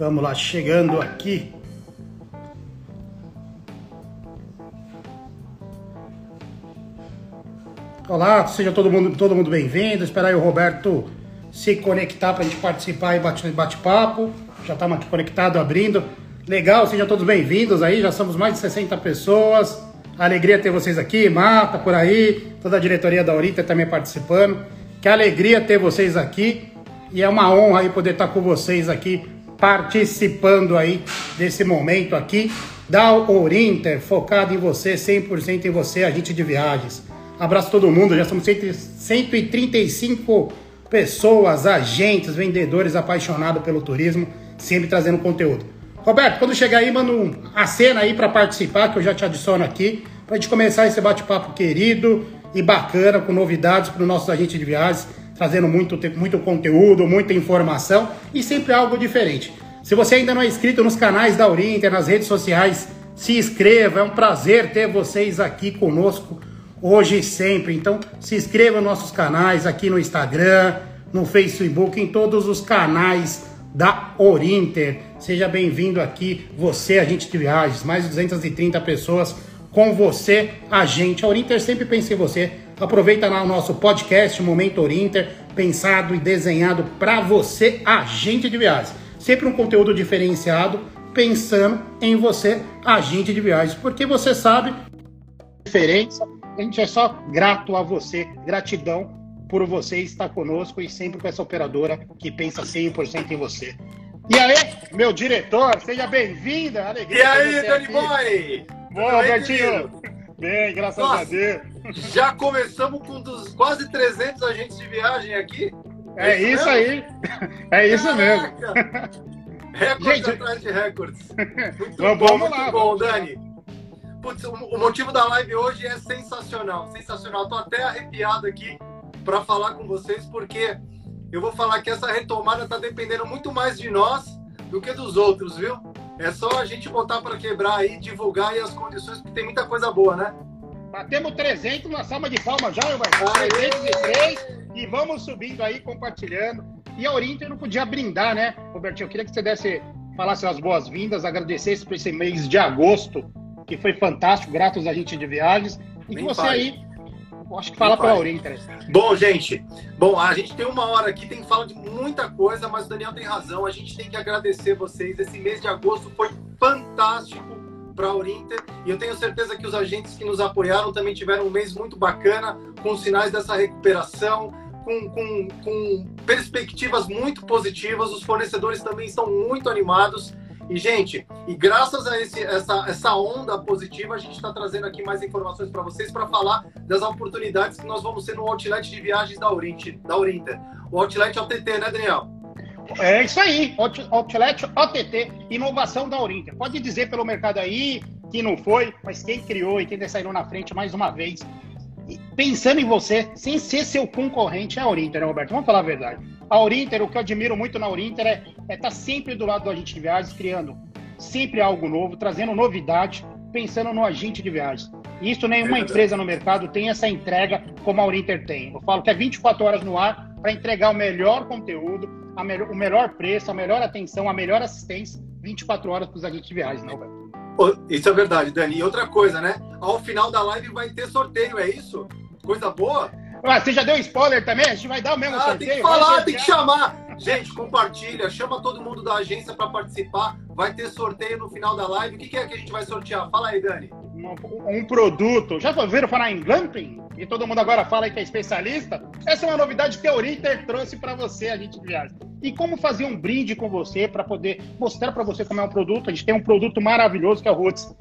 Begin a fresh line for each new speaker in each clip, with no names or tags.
Vamos lá, chegando aqui. Olá, seja todo mundo, todo mundo bem-vindo. Esperar o Roberto se conectar para a gente participar e bate-papo. Já estamos aqui conectados, abrindo. Legal, sejam todos bem-vindos aí. Já somos mais de 60 pessoas. Alegria ter vocês aqui, Mata por aí, toda a diretoria da Aurita também participando. Que alegria ter vocês aqui e é uma honra aí poder estar com vocês aqui participando aí desse momento aqui da Orinter, focado em você, 100% em você, agente de viagens. Abraço todo mundo, já somos 135 pessoas, agentes, vendedores apaixonados pelo turismo, sempre trazendo conteúdo. Roberto, quando chegar aí, manda um, a cena aí para participar, que eu já te adiciono aqui, para a gente começar esse bate-papo querido e bacana, com novidades para o nosso agente de viagens trazendo muito, muito conteúdo, muita informação e sempre algo diferente. Se você ainda não é inscrito nos canais da Urinter, nas redes sociais, se inscreva. É um prazer ter vocês aqui conosco hoje e sempre. Então, se inscreva nos nossos canais aqui no Instagram, no Facebook, em todos os canais da Orinter. Seja bem-vindo aqui, você, agente de viagens, mais de 230 pessoas com você, agente. A Orinter sempre pensa em você. Aproveita lá o nosso podcast Momento Orinter, pensado e desenhado para você, agente de viagens. Sempre um conteúdo diferenciado, pensando em você, agente de viagens, porque você sabe diferença. A gente é só grato a você, gratidão por você estar conosco e sempre com essa operadora que pensa 100% em você. E aí, meu diretor, seja bem-vinda.
E aí, Dani Boy?
Boa, Bertinho. Bem, graças Nossa, a Deus.
Já começamos com dos quase 300 agentes de viagem aqui.
É, é isso, aí. É isso Caraca.
mesmo. Recordes Gente, atrás de recordes. Muito bom, vamos muito lá, bom, Dani. Putz, o motivo da live hoje é sensacional, sensacional. Tô até arrepiado aqui para falar com vocês, porque eu vou falar que essa retomada tá dependendo muito mais de nós do que dos outros, viu? É só a gente botar para quebrar aí, divulgar aí as condições, porque tem muita coisa boa, né?
Batemos 300 na salva de palmas já, vai. 303 e vamos subindo aí, compartilhando. E a Orinter não podia brindar, né, Robertinho? Eu queria que você desse, falasse as boas-vindas, agradecesse por esse mês de agosto, que foi fantástico, graças a gente de viagens. E que você aí acho que fala para a Orinter.
Bom, gente, bom, a gente tem uma hora aqui, tem que falar de muita coisa, mas o Daniel tem razão. A gente tem que agradecer vocês. Esse mês de agosto foi fantástico para a Orinter e eu tenho certeza que os agentes que nos apoiaram também tiveram um mês muito bacana, com sinais dessa recuperação, com, com, com perspectivas muito positivas. Os fornecedores também estão muito animados. E, gente, e graças a esse, essa, essa onda positiva, a gente está trazendo aqui mais informações para vocês para falar das oportunidades que nós vamos ter no outlet de viagens da Oriente, da Orinter. O outlet OTT, né, Daniel?
É isso aí, Outlet OTT, inovação da Orinter. Pode dizer pelo mercado aí que não foi, mas quem criou e quem saiu na frente mais uma vez, pensando em você, sem ser seu concorrente, é a Orinter, né, Roberto? Vamos falar a verdade. A Orinter, o que eu admiro muito na Orinter é estar é tá sempre do lado do agente de viagens, criando sempre algo novo, trazendo novidade, pensando no agente de viagens. Isso nenhuma é empresa no mercado tem essa entrega como a Orinter tem. Eu falo que é 24 horas no ar para entregar o melhor conteúdo, melhor, o melhor preço, a melhor atenção, a melhor assistência, 24 horas para os agentes de viagens, não, velho?
Isso é verdade, Dani. E outra coisa, né? Ao final da live vai ter sorteio, é isso? Coisa boa?
Ah, você já deu spoiler também? A gente vai dar o mesmo ah, sorteio?
Tem que falar, tem que chamar. Gente, compartilha, chama todo mundo da agência para participar. Vai ter sorteio no final da live. O que, é que a gente vai sortear? Fala aí, Dani.
Um, um produto. Já ouviram falar em glamping? E todo mundo agora fala que é especialista? Essa é uma novidade que a Orinter trouxe para você, a gente viagem. E como fazer um brinde com você para poder mostrar para você como é um produto. A gente tem um produto maravilhoso que é o Roots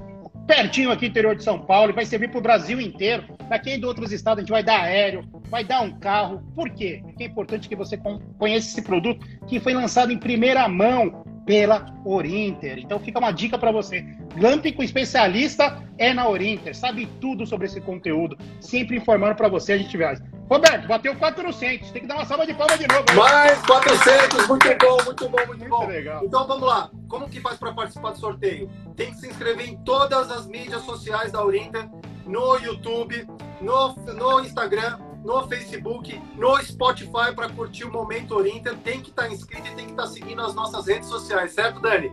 pertinho aqui interior de São Paulo, e vai servir para o Brasil inteiro. Para quem é de outros estados, a gente vai dar aéreo, vai dar um carro. Por quê? Porque é importante que você conheça esse produto que foi lançado em primeira mão pela Orinter. Então fica uma dica para você. Glamping com especialista é na Orinter, sabe tudo sobre esse conteúdo, sempre informando para você a gente viaja. Roberto, bateu 400, tem que dar uma salva de palmas de novo.
Mais 400, muito bom, muito bom, muito, muito bom. Legal. Então vamos lá, como que faz para participar do sorteio? Tem que se inscrever em todas as mídias sociais da Orinter, no YouTube, no, no Instagram no Facebook, no Spotify para curtir o Momento Orinter. Tem que estar tá inscrito e tem que estar tá seguindo as nossas redes sociais, certo, Dani?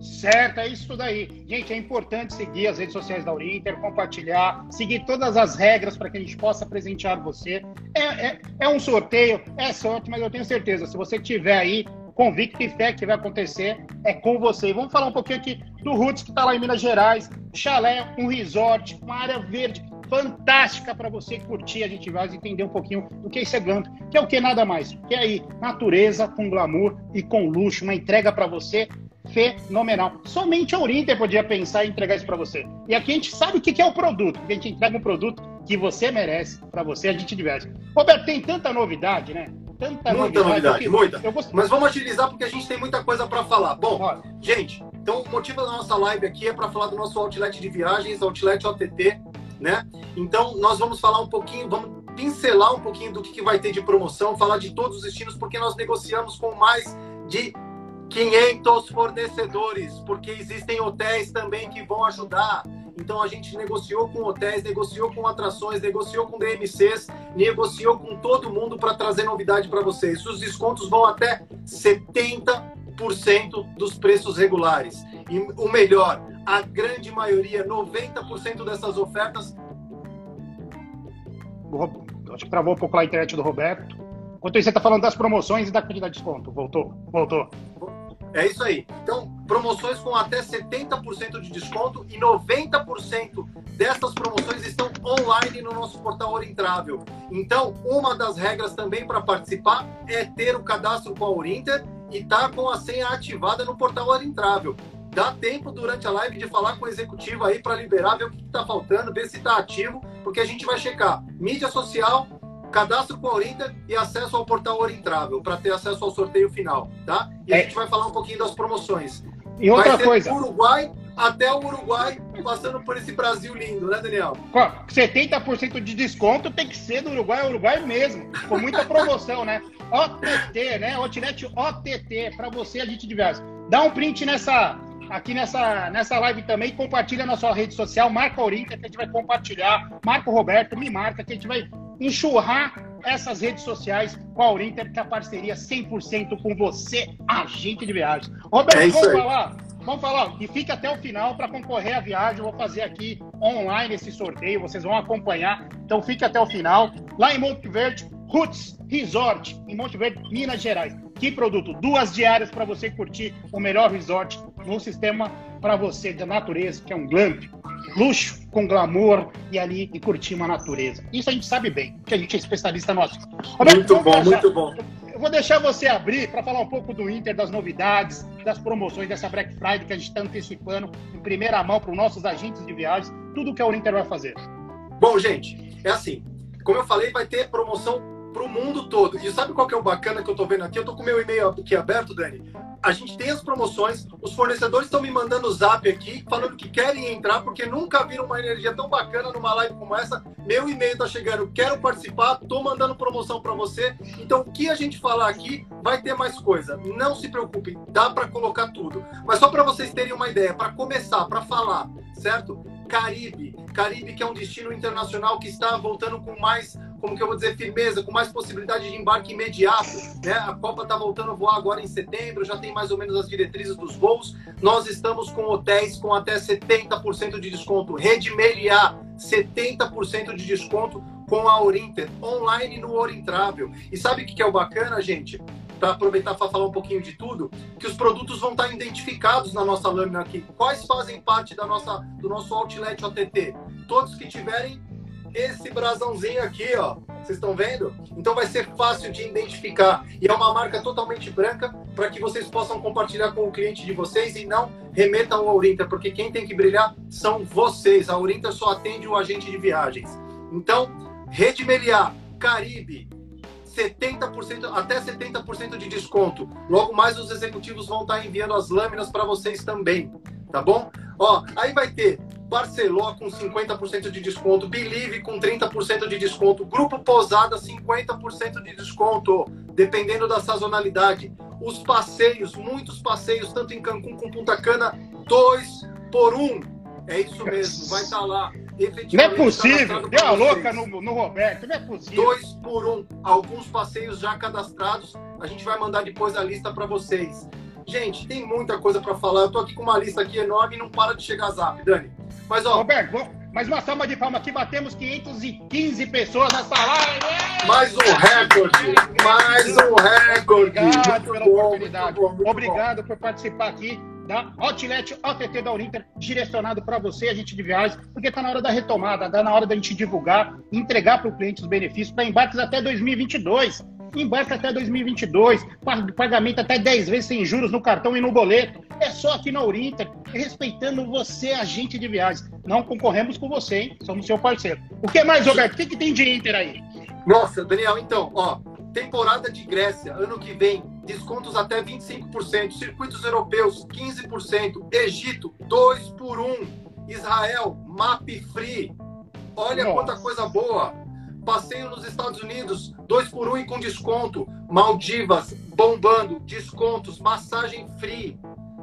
Certo, é isso daí. Gente, é importante seguir as redes sociais da Urinter, compartilhar, seguir todas as regras para que a gente possa presentear você. É, é, é, um sorteio, é sorte, mas eu tenho certeza, se você tiver aí convicto e fé que vai acontecer, é com você. E vamos falar um pouquinho aqui do Roots, que está lá em Minas Gerais. Chalé, um resort, uma área verde fantástica para você curtir. A gente vai entender um pouquinho do que é esse Ganto, que é o que nada mais. Que é aí, natureza com glamour e com luxo, uma entrega para você fenomenal. Somente a Urinter podia pensar em entregar isso para você. E aqui a gente sabe o que é o produto, a gente entrega um produto que você merece, para você, a gente diverte. Roberto, tem tanta novidade, né?
Tanta muita novidade, novidade muita. Gost... Mas vamos agilizar porque a gente tem muita coisa para falar. Bom, Olha. gente, então o motivo da nossa live aqui é para falar do nosso outlet de viagens, outlet OTT, né? Então nós vamos falar um pouquinho, vamos pincelar um pouquinho do que, que vai ter de promoção, falar de todos os destinos, porque nós negociamos com mais de 500 fornecedores, porque existem hotéis também que vão ajudar. Então a gente negociou com hotéis, negociou com atrações, negociou com DMCs, negociou com todo mundo para trazer novidade para vocês. Os descontos vão até 70% dos preços regulares. E o melhor, a grande maioria, 90% dessas ofertas.
Acho que travou um pouco lá a internet do Roberto. Enquanto isso, você está falando das promoções e da quantidade de desconto. Voltou? Voltou.
É isso aí. Então, promoções com até 70% de desconto e 90% dessas promoções estão online no nosso portal Orintravel. Então, uma das regras também para participar é ter o cadastro com a Orinter e tá com a senha ativada no portal Orintravel. Dá tempo durante a live de falar com o executivo aí para liberar, ver o que está faltando, ver se está ativo, porque a gente vai checar mídia social, cadastro com a Orinter e acesso ao portal Orintravel para ter acesso ao sorteio final, tá? E é. a gente vai falar um pouquinho das promoções.
E outra vai coisa.
Uruguai até o Uruguai, passando por esse Brasil lindo, né, Daniel?
70% de desconto tem que ser do Uruguai Uruguai mesmo, com muita promoção, né? OTT, né? Outlet OTT, para você a gente diverte. Dá um print nessa aqui nessa, nessa live também, compartilha na sua rede social, marca a Orinter, que a gente vai compartilhar, marca o Roberto, me marca, que a gente vai enxurrar essas redes sociais com a Urinter, que é a parceria 100% com você, agente de viagens. Roberto, é vamos aí. falar? Vamos falar, e fique até o final para concorrer à viagem. Eu vou fazer aqui online esse sorteio, vocês vão acompanhar. Então fique até o final. Lá em Monte Verde, Roots Resort, em Monte Verde, Minas Gerais. Que produto? Duas diárias para você curtir o melhor resort no sistema para você da natureza, que é um glamp luxo com glamour e ali e curtir uma natureza. Isso a gente sabe bem, que a gente é especialista nosso.
Roberto, muito bom, muito bom.
Eu vou deixar você abrir para falar um pouco do Inter, das novidades, das promoções dessa Black Friday que a gente está antecipando em primeira mão para os nossos agentes de viagens, tudo que a Inter vai fazer.
Bom, gente, é assim. Como eu falei, vai ter promoção para o mundo todo. E sabe qual que é o bacana que eu estou vendo aqui? Eu estou com meu e-mail aqui aberto, Dani a gente tem as promoções, os fornecedores estão me mandando zap aqui, falando que querem entrar, porque nunca viram uma energia tão bacana numa live como essa. Meu e-mail está chegando, quero participar, estou mandando promoção para você. Então, o que a gente falar aqui vai ter mais coisa. Não se preocupe, dá para colocar tudo. Mas só para vocês terem uma ideia, para começar, para falar, certo? Caribe. Caribe, que é um destino internacional que está voltando com mais como que eu vou dizer, firmeza, com mais possibilidade de embarque imediato. Né? A Copa está voltando a voar agora em setembro, já tem mais ou menos as diretrizes dos voos. Nós estamos com hotéis com até 70% de desconto. Rede Meliá, 70% de desconto com a Orinter, online no Orintravel. E sabe o que é o bacana, gente? Para aproveitar para falar um pouquinho de tudo, que os produtos vão estar identificados na nossa lâmina aqui. Quais fazem parte da nossa, do nosso outlet OTT? Todos que tiverem esse brasãozinho aqui, ó. Vocês estão vendo? Então vai ser fácil de identificar. E é uma marca totalmente branca para que vocês possam compartilhar com o cliente de vocês e não remetam ao Aurinta, porque quem tem que brilhar são vocês. A Aurinta só atende o agente de viagens. Então, Rede Meliá, Caribe, 70%, até 70% de desconto. Logo mais os executivos vão estar enviando as lâminas para vocês também, tá bom? Ó, aí vai ter Barceló com 50% de desconto, Believe com 30% de desconto, Grupo Posada 50% de desconto, dependendo da sazonalidade. Os passeios, muitos passeios, tanto em Cancún como Punta Cana, dois por um. É isso mesmo, vai estar tá lá.
Não é possível, deu a louca no, no Roberto, não é possível.
Dois por um, alguns passeios já cadastrados. A gente vai mandar depois a lista para vocês. Gente, tem muita coisa para falar. Eu tô aqui com uma lista aqui enorme e não para de chegar zap, Dani. Mas, ó.
Roberto, mais uma salva de palmas aqui. Batemos 515 pessoas nessa live.
Mais um recorde. Mais um recorde.
Obrigado muito pela bom, oportunidade. Bom, Obrigado bom. por participar aqui da Outlet OTT da Uninter, direcionado para você, agente de viagens, porque está na hora da retomada, está na hora da gente divulgar, entregar para o cliente os benefícios para embarques até 2022. Embarque até 2022, pagamento até 10 vezes sem juros no cartão e no boleto. É só aqui na Urinter, respeitando você, agente de viagens. Não concorremos com você, hein? Somos seu parceiro. O que mais, Roberto? O que, que tem de Inter aí?
Nossa, Daniel, então, ó, temporada de Grécia, ano que vem, descontos até 25%, circuitos europeus 15%, Egito 2 por 1, Israel map free. Olha Nossa. quanta coisa boa. Passeio nos Estados Unidos, 2 por 1 e com desconto. Maldivas, bombando, descontos, massagem free.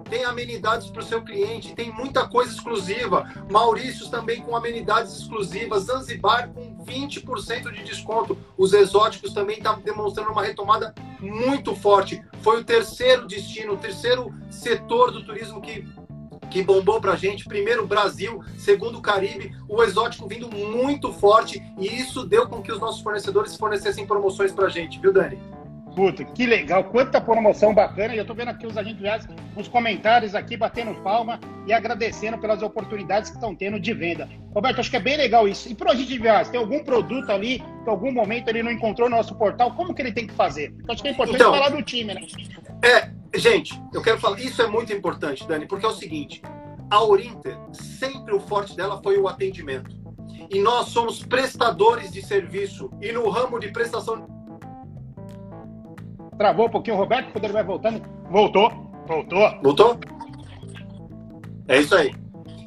Tem amenidades para o seu cliente, tem muita coisa exclusiva. Maurícios também com amenidades exclusivas. Zanzibar com 20% de desconto. Os exóticos também estão tá demonstrando uma retomada muito forte. Foi o terceiro destino, o terceiro setor do turismo que que bombou pra gente. Primeiro Brasil, segundo Caribe, o exótico vindo muito forte e isso deu com que os nossos fornecedores fornecessem promoções pra gente, viu, Dani?
Puta, que legal, quanta promoção bacana. E eu tô vendo aqui os agentes viagens, os comentários aqui, batendo palma e agradecendo pelas oportunidades que estão tendo de venda. Roberto, acho que é bem legal isso. E pro agente de viagens, tem algum produto ali que em algum momento ele não encontrou no nosso portal, como que ele tem que fazer? Acho que é importante então, falar do time, né?
É, Gente, eu quero falar, isso é muito importante, Dani, porque é o seguinte: a Orinter, sempre o forte dela foi o atendimento. E nós somos prestadores de serviço. E no ramo de prestação.
Travou um pouquinho o Roberto, quando ele vai voltando. Voltou, voltou.
Voltou? É isso aí.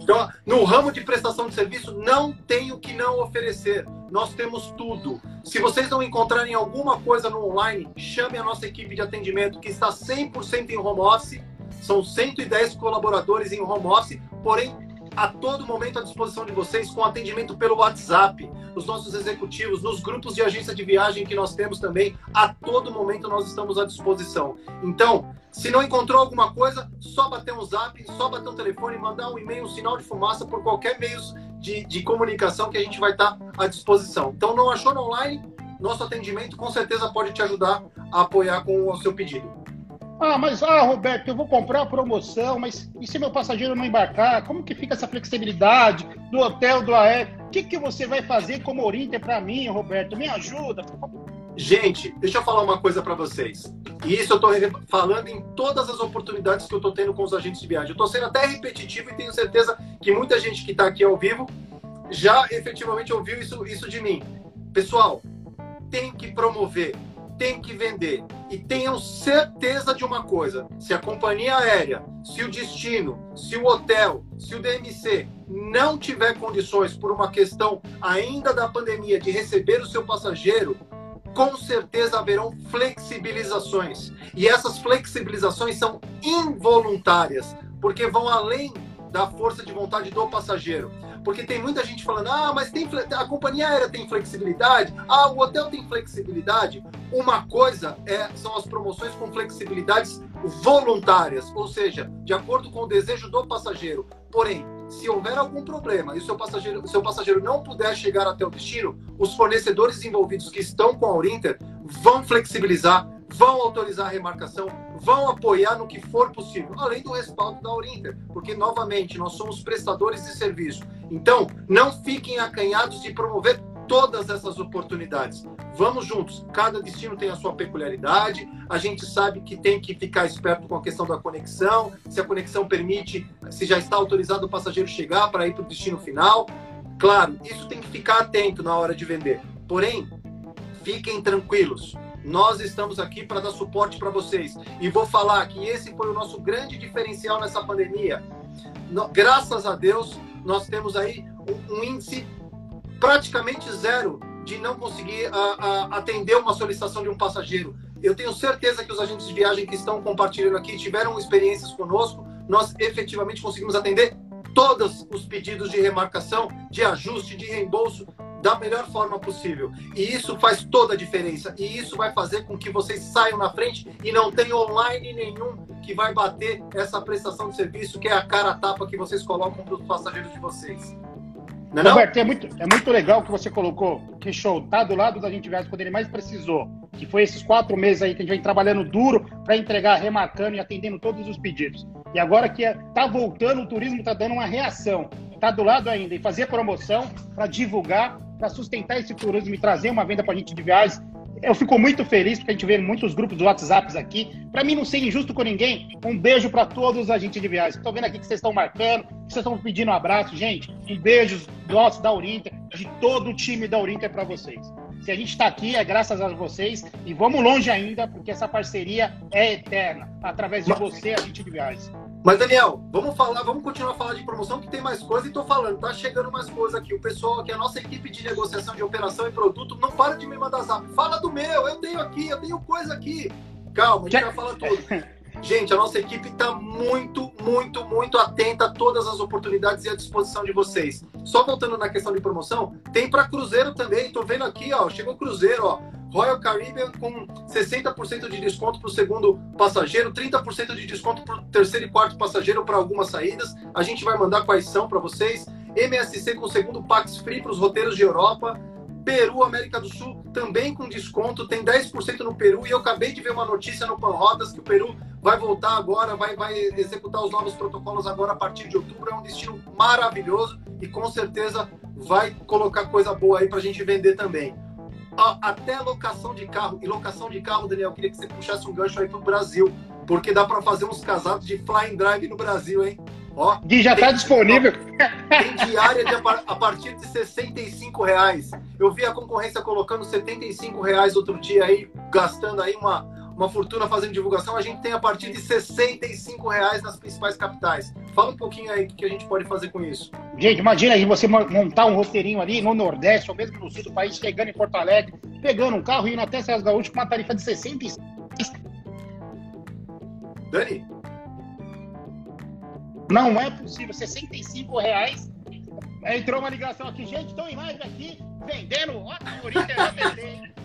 Então, no ramo de prestação de serviço, não tem o que não oferecer. Nós temos tudo. Se vocês não encontrarem alguma coisa no online, chame a nossa equipe de atendimento, que está 100% em home office. São 110 colaboradores em home office, porém, a todo momento à disposição de vocês com atendimento pelo WhatsApp, os nossos executivos, nos grupos de agência de viagem que nós temos também, a todo momento nós estamos à disposição. Então, se não encontrou alguma coisa, só bater um zap, só bater um telefone, mandar um e-mail, um sinal de fumaça por qualquer meio de, de comunicação que a gente vai estar à disposição. Então, não achou no online? Nosso atendimento com certeza pode te ajudar a apoiar com o seu pedido.
Ah, mas, ah, Roberto, eu vou comprar a promoção, mas e se meu passageiro não embarcar? Como que fica essa flexibilidade do hotel, do aéreo? O que, que você vai fazer como Orinter para mim, Roberto? Me ajuda.
Gente, deixa eu falar uma coisa para vocês. E isso eu estou falando em todas as oportunidades que eu estou tendo com os agentes de viagem. Eu estou sendo até repetitivo e tenho certeza que muita gente que está aqui ao vivo já efetivamente ouviu isso, isso de mim. Pessoal, tem que promover, tem que vender. E tenham certeza de uma coisa: se a companhia aérea, se o destino, se o hotel, se o DMC não tiver condições, por uma questão ainda da pandemia, de receber o seu passageiro, com certeza haverão flexibilizações. E essas flexibilizações são involuntárias, porque vão além da força de vontade do passageiro. Porque tem muita gente falando, ah, mas tem, a companhia aérea tem flexibilidade, ah, o hotel tem flexibilidade. Uma coisa é, são as promoções com flexibilidades voluntárias, ou seja, de acordo com o desejo do passageiro. Porém, se houver algum problema e o seu passageiro, seu passageiro não puder chegar até o destino, os fornecedores envolvidos que estão com a Urinter vão flexibilizar, vão autorizar a remarcação, vão apoiar no que for possível, além do respaldo da Urinter, porque novamente nós somos prestadores de serviço. Então, não fiquem acanhados de promover todas essas oportunidades. Vamos juntos. Cada destino tem a sua peculiaridade. A gente sabe que tem que ficar esperto com a questão da conexão. Se a conexão permite, se já está autorizado o passageiro chegar para ir para o destino final. Claro, isso tem que ficar atento na hora de vender. Porém, fiquem tranquilos. Nós estamos aqui para dar suporte para vocês. E vou falar que esse foi o nosso grande diferencial nessa pandemia. Graças a Deus, nós temos aí um índice praticamente zero de não conseguir a, a, atender uma solicitação de um passageiro. Eu tenho certeza que os agentes de viagem que estão compartilhando aqui tiveram experiências conosco. Nós efetivamente conseguimos atender todos os pedidos de remarcação, de ajuste, de reembolso da melhor forma possível. E isso faz toda a diferença. E isso vai fazer com que vocês saiam na frente e não tenha online nenhum que vai bater essa prestação de serviço que é a cara tapa que vocês colocam para os passageiros de vocês.
Não é, Roberto, é muito, é muito legal que você colocou que show tá do lado da gente viagem quando ele mais precisou, que foi esses quatro meses aí que a gente vem trabalhando duro para entregar, remarcando e atendendo todos os pedidos. E agora que é, tá voltando, o turismo tá dando uma reação. Tá do lado ainda e fazer promoção para divulgar, para sustentar esse turismo e trazer uma venda para a gente de viagens eu fico muito feliz porque a gente vê muitos grupos de WhatsApps aqui. Para mim não ser injusto com ninguém, um beijo para todos os agentes de viagem. Estou vendo aqui que vocês estão marcando, que vocês estão pedindo um abraço, gente. Um beijo nosso da Urinter, de todo o time da Urinter para vocês. Se a gente está aqui é graças a vocês e vamos longe ainda, porque essa parceria é eterna, através de você, agente de viagens.
Mas, Daniel, vamos falar, vamos continuar a falar de promoção, que tem mais coisa e tô falando, tá chegando mais coisa aqui. O pessoal aqui, a nossa equipe de negociação de operação e produto, não para de me mandar zap. Fala do meu, eu tenho aqui, eu tenho coisa aqui. Calma, a gente vai falar tudo. Gente, a nossa equipe está muito, muito, muito atenta a todas as oportunidades e à disposição de vocês. Só voltando na questão de promoção, tem para Cruzeiro também. Tô vendo aqui, ó, chegou Cruzeiro, ó. Royal Caribbean com 60% de desconto para o segundo passageiro, 30% de desconto para o terceiro e quarto passageiro para algumas saídas. A gente vai mandar quais são para vocês. MSC com segundo Pax Free para os roteiros de Europa. Peru, América do Sul, também com desconto, tem 10% no Peru. E eu acabei de ver uma notícia no Panrotas que o Peru vai voltar agora, vai, vai executar os novos protocolos agora a partir de outubro. É um destino maravilhoso e com certeza vai colocar coisa boa aí para a gente vender também até locação de carro. E locação de carro, Daniel, queria que você puxasse um gancho aí pro Brasil, porque dá para fazer uns casados de flying drive no Brasil, hein?
Ó, e já está disponível.
Tem diária de, a partir de 65 reais. Eu vi a concorrência colocando 75 reais outro dia aí, gastando aí uma, uma fortuna fazendo divulgação, a gente tem a partir de 65 reais nas principais capitais. Fala um pouquinho aí o que a gente pode fazer com isso.
Gente, imagina aí você montar um roteirinho ali no Nordeste ou mesmo no sul do país, chegando em Porto Alegre, pegando um carro e indo até Serras Gaúcho com uma tarifa de 65.
Dani?
Não é possível, 65 reais. Entrou uma ligação aqui, gente, estou em live aqui, vendendo, ó, Corinthians,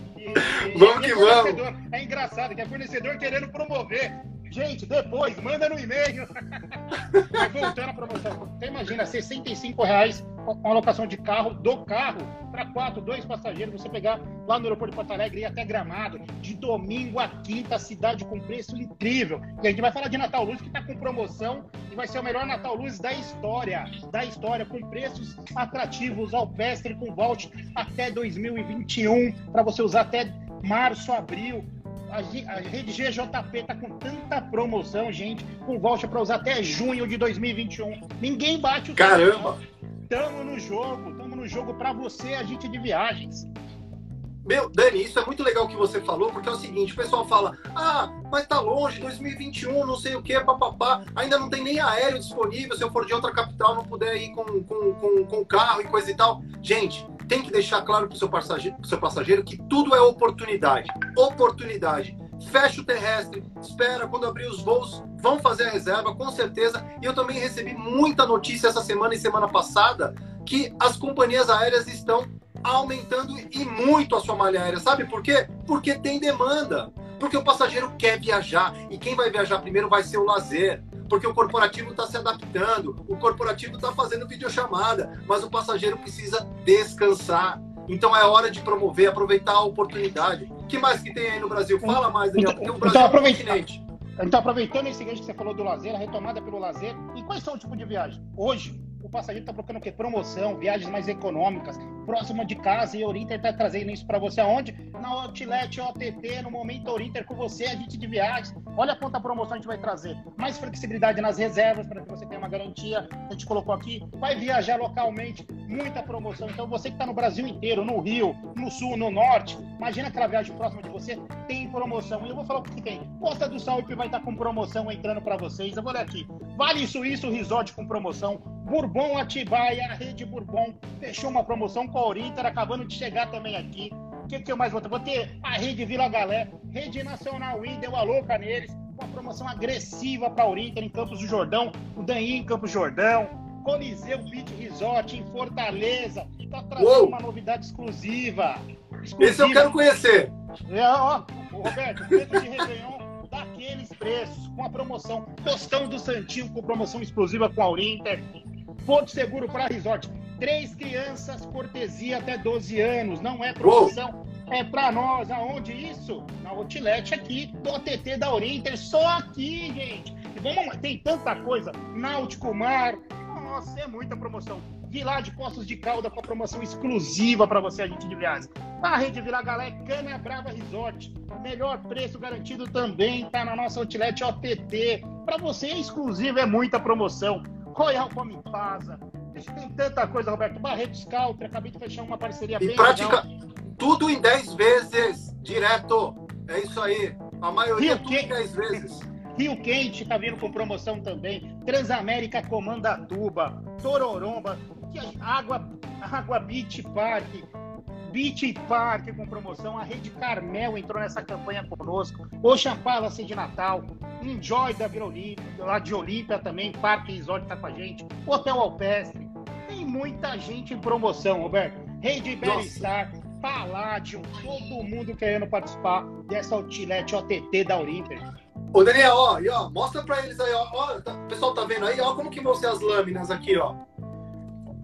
vamos que vamos.
É engraçado que é fornecedor querendo promover. Gente, depois, manda no e-mail. Vai voltando a promoção. Você imagina, 65 reais uma locação de carro, do carro, para quatro, dois passageiros, você pegar lá no aeroporto de Porto Alegre e ir até Gramado, de domingo a quinta, cidade com preço incrível. E a gente vai falar de Natal Luz, que está com promoção e vai ser o melhor Natal Luz da história, da história, com preços atrativos, ao pestre, com vault até 2021, para você usar até março, abril a, a rede GJP tá com tanta promoção, gente, com voucher para usar até junho de 2021. Ninguém bate o
Caramba!
Tamo no jogo, tamo no jogo para você, agente de viagens.
Meu, Dani, isso é muito legal que você falou, porque é o seguinte, o pessoal fala, ah, mas tá longe, 2021, não sei o que, papapá, ainda não tem nem aéreo disponível, se eu for de outra capital, não puder ir com, com, com, com carro e coisa e tal. Gente, tem que deixar claro para o seu passageiro, seu passageiro que tudo é oportunidade. Oportunidade. Fecha o terrestre, espera quando abrir os voos, vão fazer a reserva, com certeza. E eu também recebi muita notícia essa semana e semana passada que as companhias aéreas estão aumentando e muito a sua malha aérea. Sabe por quê? Porque tem demanda. Porque o passageiro quer viajar e quem vai viajar primeiro vai ser o lazer porque o corporativo está se adaptando, o corporativo está fazendo videochamada, mas o passageiro precisa descansar. Então é hora de promover, aproveitar a oportunidade. O que mais que tem aí no Brasil? Fala mais, Daniel, porque o Brasil então,
aproveitando, então, aproveitando esse gancho que você falou do lazer, a retomada pelo lazer, e quais são os tipos de viagem? Hoje, o passageiro está procurando o quê? Promoção, viagens mais econômicas, próxima de casa, e a Orinter está trazendo isso para você aonde? Na Outlet OTT, no Momento Orinter, com você, a gente de viagens. Olha quanta promoção a gente vai trazer. Mais flexibilidade nas reservas, para que você tenha uma garantia, a gente colocou aqui. Vai viajar localmente, muita promoção. Então, você que está no Brasil inteiro, no Rio, no Sul, no Norte, imagina aquela viagem próxima de você, tem promoção. E eu vou falar o que tem. Costa do Sauip vai estar tá com promoção entrando para vocês. Eu vou ler aqui. Vale Suíço Resort com promoção. Bourbon Atibaia, a Rede Bourbon, fechou uma promoção com a Orinter, acabando de chegar também aqui. O que, que eu mais vou ter? Vou ter a Rede Vila Galé, Rede Nacional Win, deu a louca neles, uma promoção agressiva para a Orinter em Campos do Jordão, o Daí em Campos do Jordão, Coliseu Beach Resort em Fortaleza. Tá trazendo Uou. uma novidade exclusiva.
exclusiva. Esse eu quero conhecer.
É, ó, Roberto, preço de Réveillon daqueles preços, com a promoção Tostão do Santinho, com promoção exclusiva com a Urinter. Porto Seguro para Resort. Três crianças, cortesia até 12 anos. Não é promoção, Uou. é para nós. Aonde isso? Na Outlet aqui do ATT da Urinter. Só aqui, gente. Vamos, tem tanta coisa. Náutico Mar. Nossa, é muita promoção. Vilar de Poços de Calda com a promoção exclusiva para você, agente de viagens. A rede Vila Galé Cana Brava Resort. Melhor preço garantido também tá na nossa outlet OTT. Para você é exclusivo, é muita promoção. Royal Come Plaza. Tem tanta coisa, Roberto. Barreto Scalper, acabei de fechar uma parceria
e
bem
prática, legal. Tudo em 10 vezes, direto. É isso aí. A maioria Rio tudo em 10 vezes.
Rio Quente tá vindo com promoção também. Transamérica Comandatuba, Tororomba, Água, Água Beach Park, Beach Park com promoção. A Rede Carmel entrou nessa campanha conosco. Ocean Palace de Natal. Enjoy da Vila Olímpia, lá de Olímpia também. Parque Resort tá com a gente. Hotel Alpestre. Tem muita gente em promoção, Roberto. Rede Belistar. Paládio, todo mundo querendo participar dessa outlet OTT da Olímpia.
Ô, Daniel, ó, e, ó, mostra pra eles aí, ó, ó, tá, o pessoal tá vendo aí, ó, como que vão ser as lâminas aqui, ó.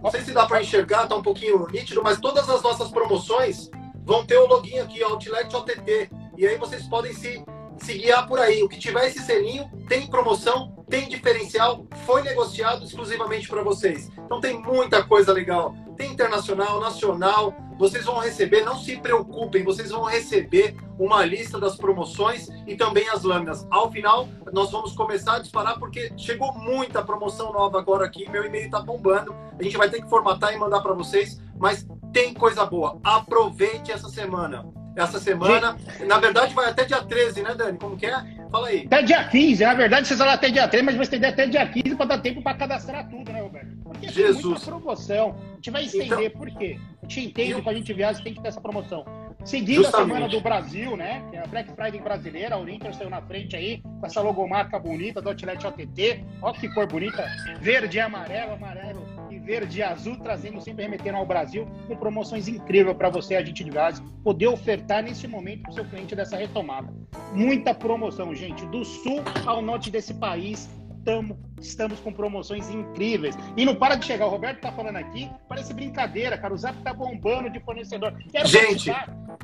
Não sei se dá para enxergar, tá um pouquinho nítido, mas todas as nossas promoções vão ter o login aqui, Outlet OTT. E aí vocês podem se, se guiar por aí. O que tiver esse selinho tem promoção, tem diferencial, foi negociado exclusivamente para vocês. Então tem muita coisa legal. Tem internacional, nacional. Vocês vão receber, não se preocupem, vocês vão receber uma lista das promoções e também as lâminas. Ao final, nós vamos começar a disparar porque chegou muita promoção nova agora aqui. Meu e-mail está bombando. A gente vai ter que formatar e mandar para vocês, mas tem coisa boa. Aproveite essa semana. Essa semana, na verdade, vai até dia 13, né, Dani? Como que é? Fala aí.
Até dia 15, na verdade, vocês falam até dia 13, mas vai ter até dia 15 para dar tempo para cadastrar tudo, né, Roberto? Porque
Jesus. muita
promoção. A gente vai estender então... por quê? A gente entende que a gente viaja tem que ter essa promoção. Seguindo Justamente. a Semana do Brasil, né? Que é a Black Friday brasileira, a Urinter saiu na frente aí, com essa logomarca bonita do Outlet OTT. Olha que cor bonita. Verde e amarelo, amarelo verde e azul, trazendo sempre remetendo ao Brasil, com promoções incríveis para você, agente de gás, poder ofertar nesse momento para o seu cliente dessa retomada. Muita promoção, gente, do sul ao norte desse país tamo, estamos com promoções incríveis. E não para de chegar. O Roberto tá falando aqui, parece brincadeira, cara. O Zap tá bombando de fornecedor.
Quero Gente,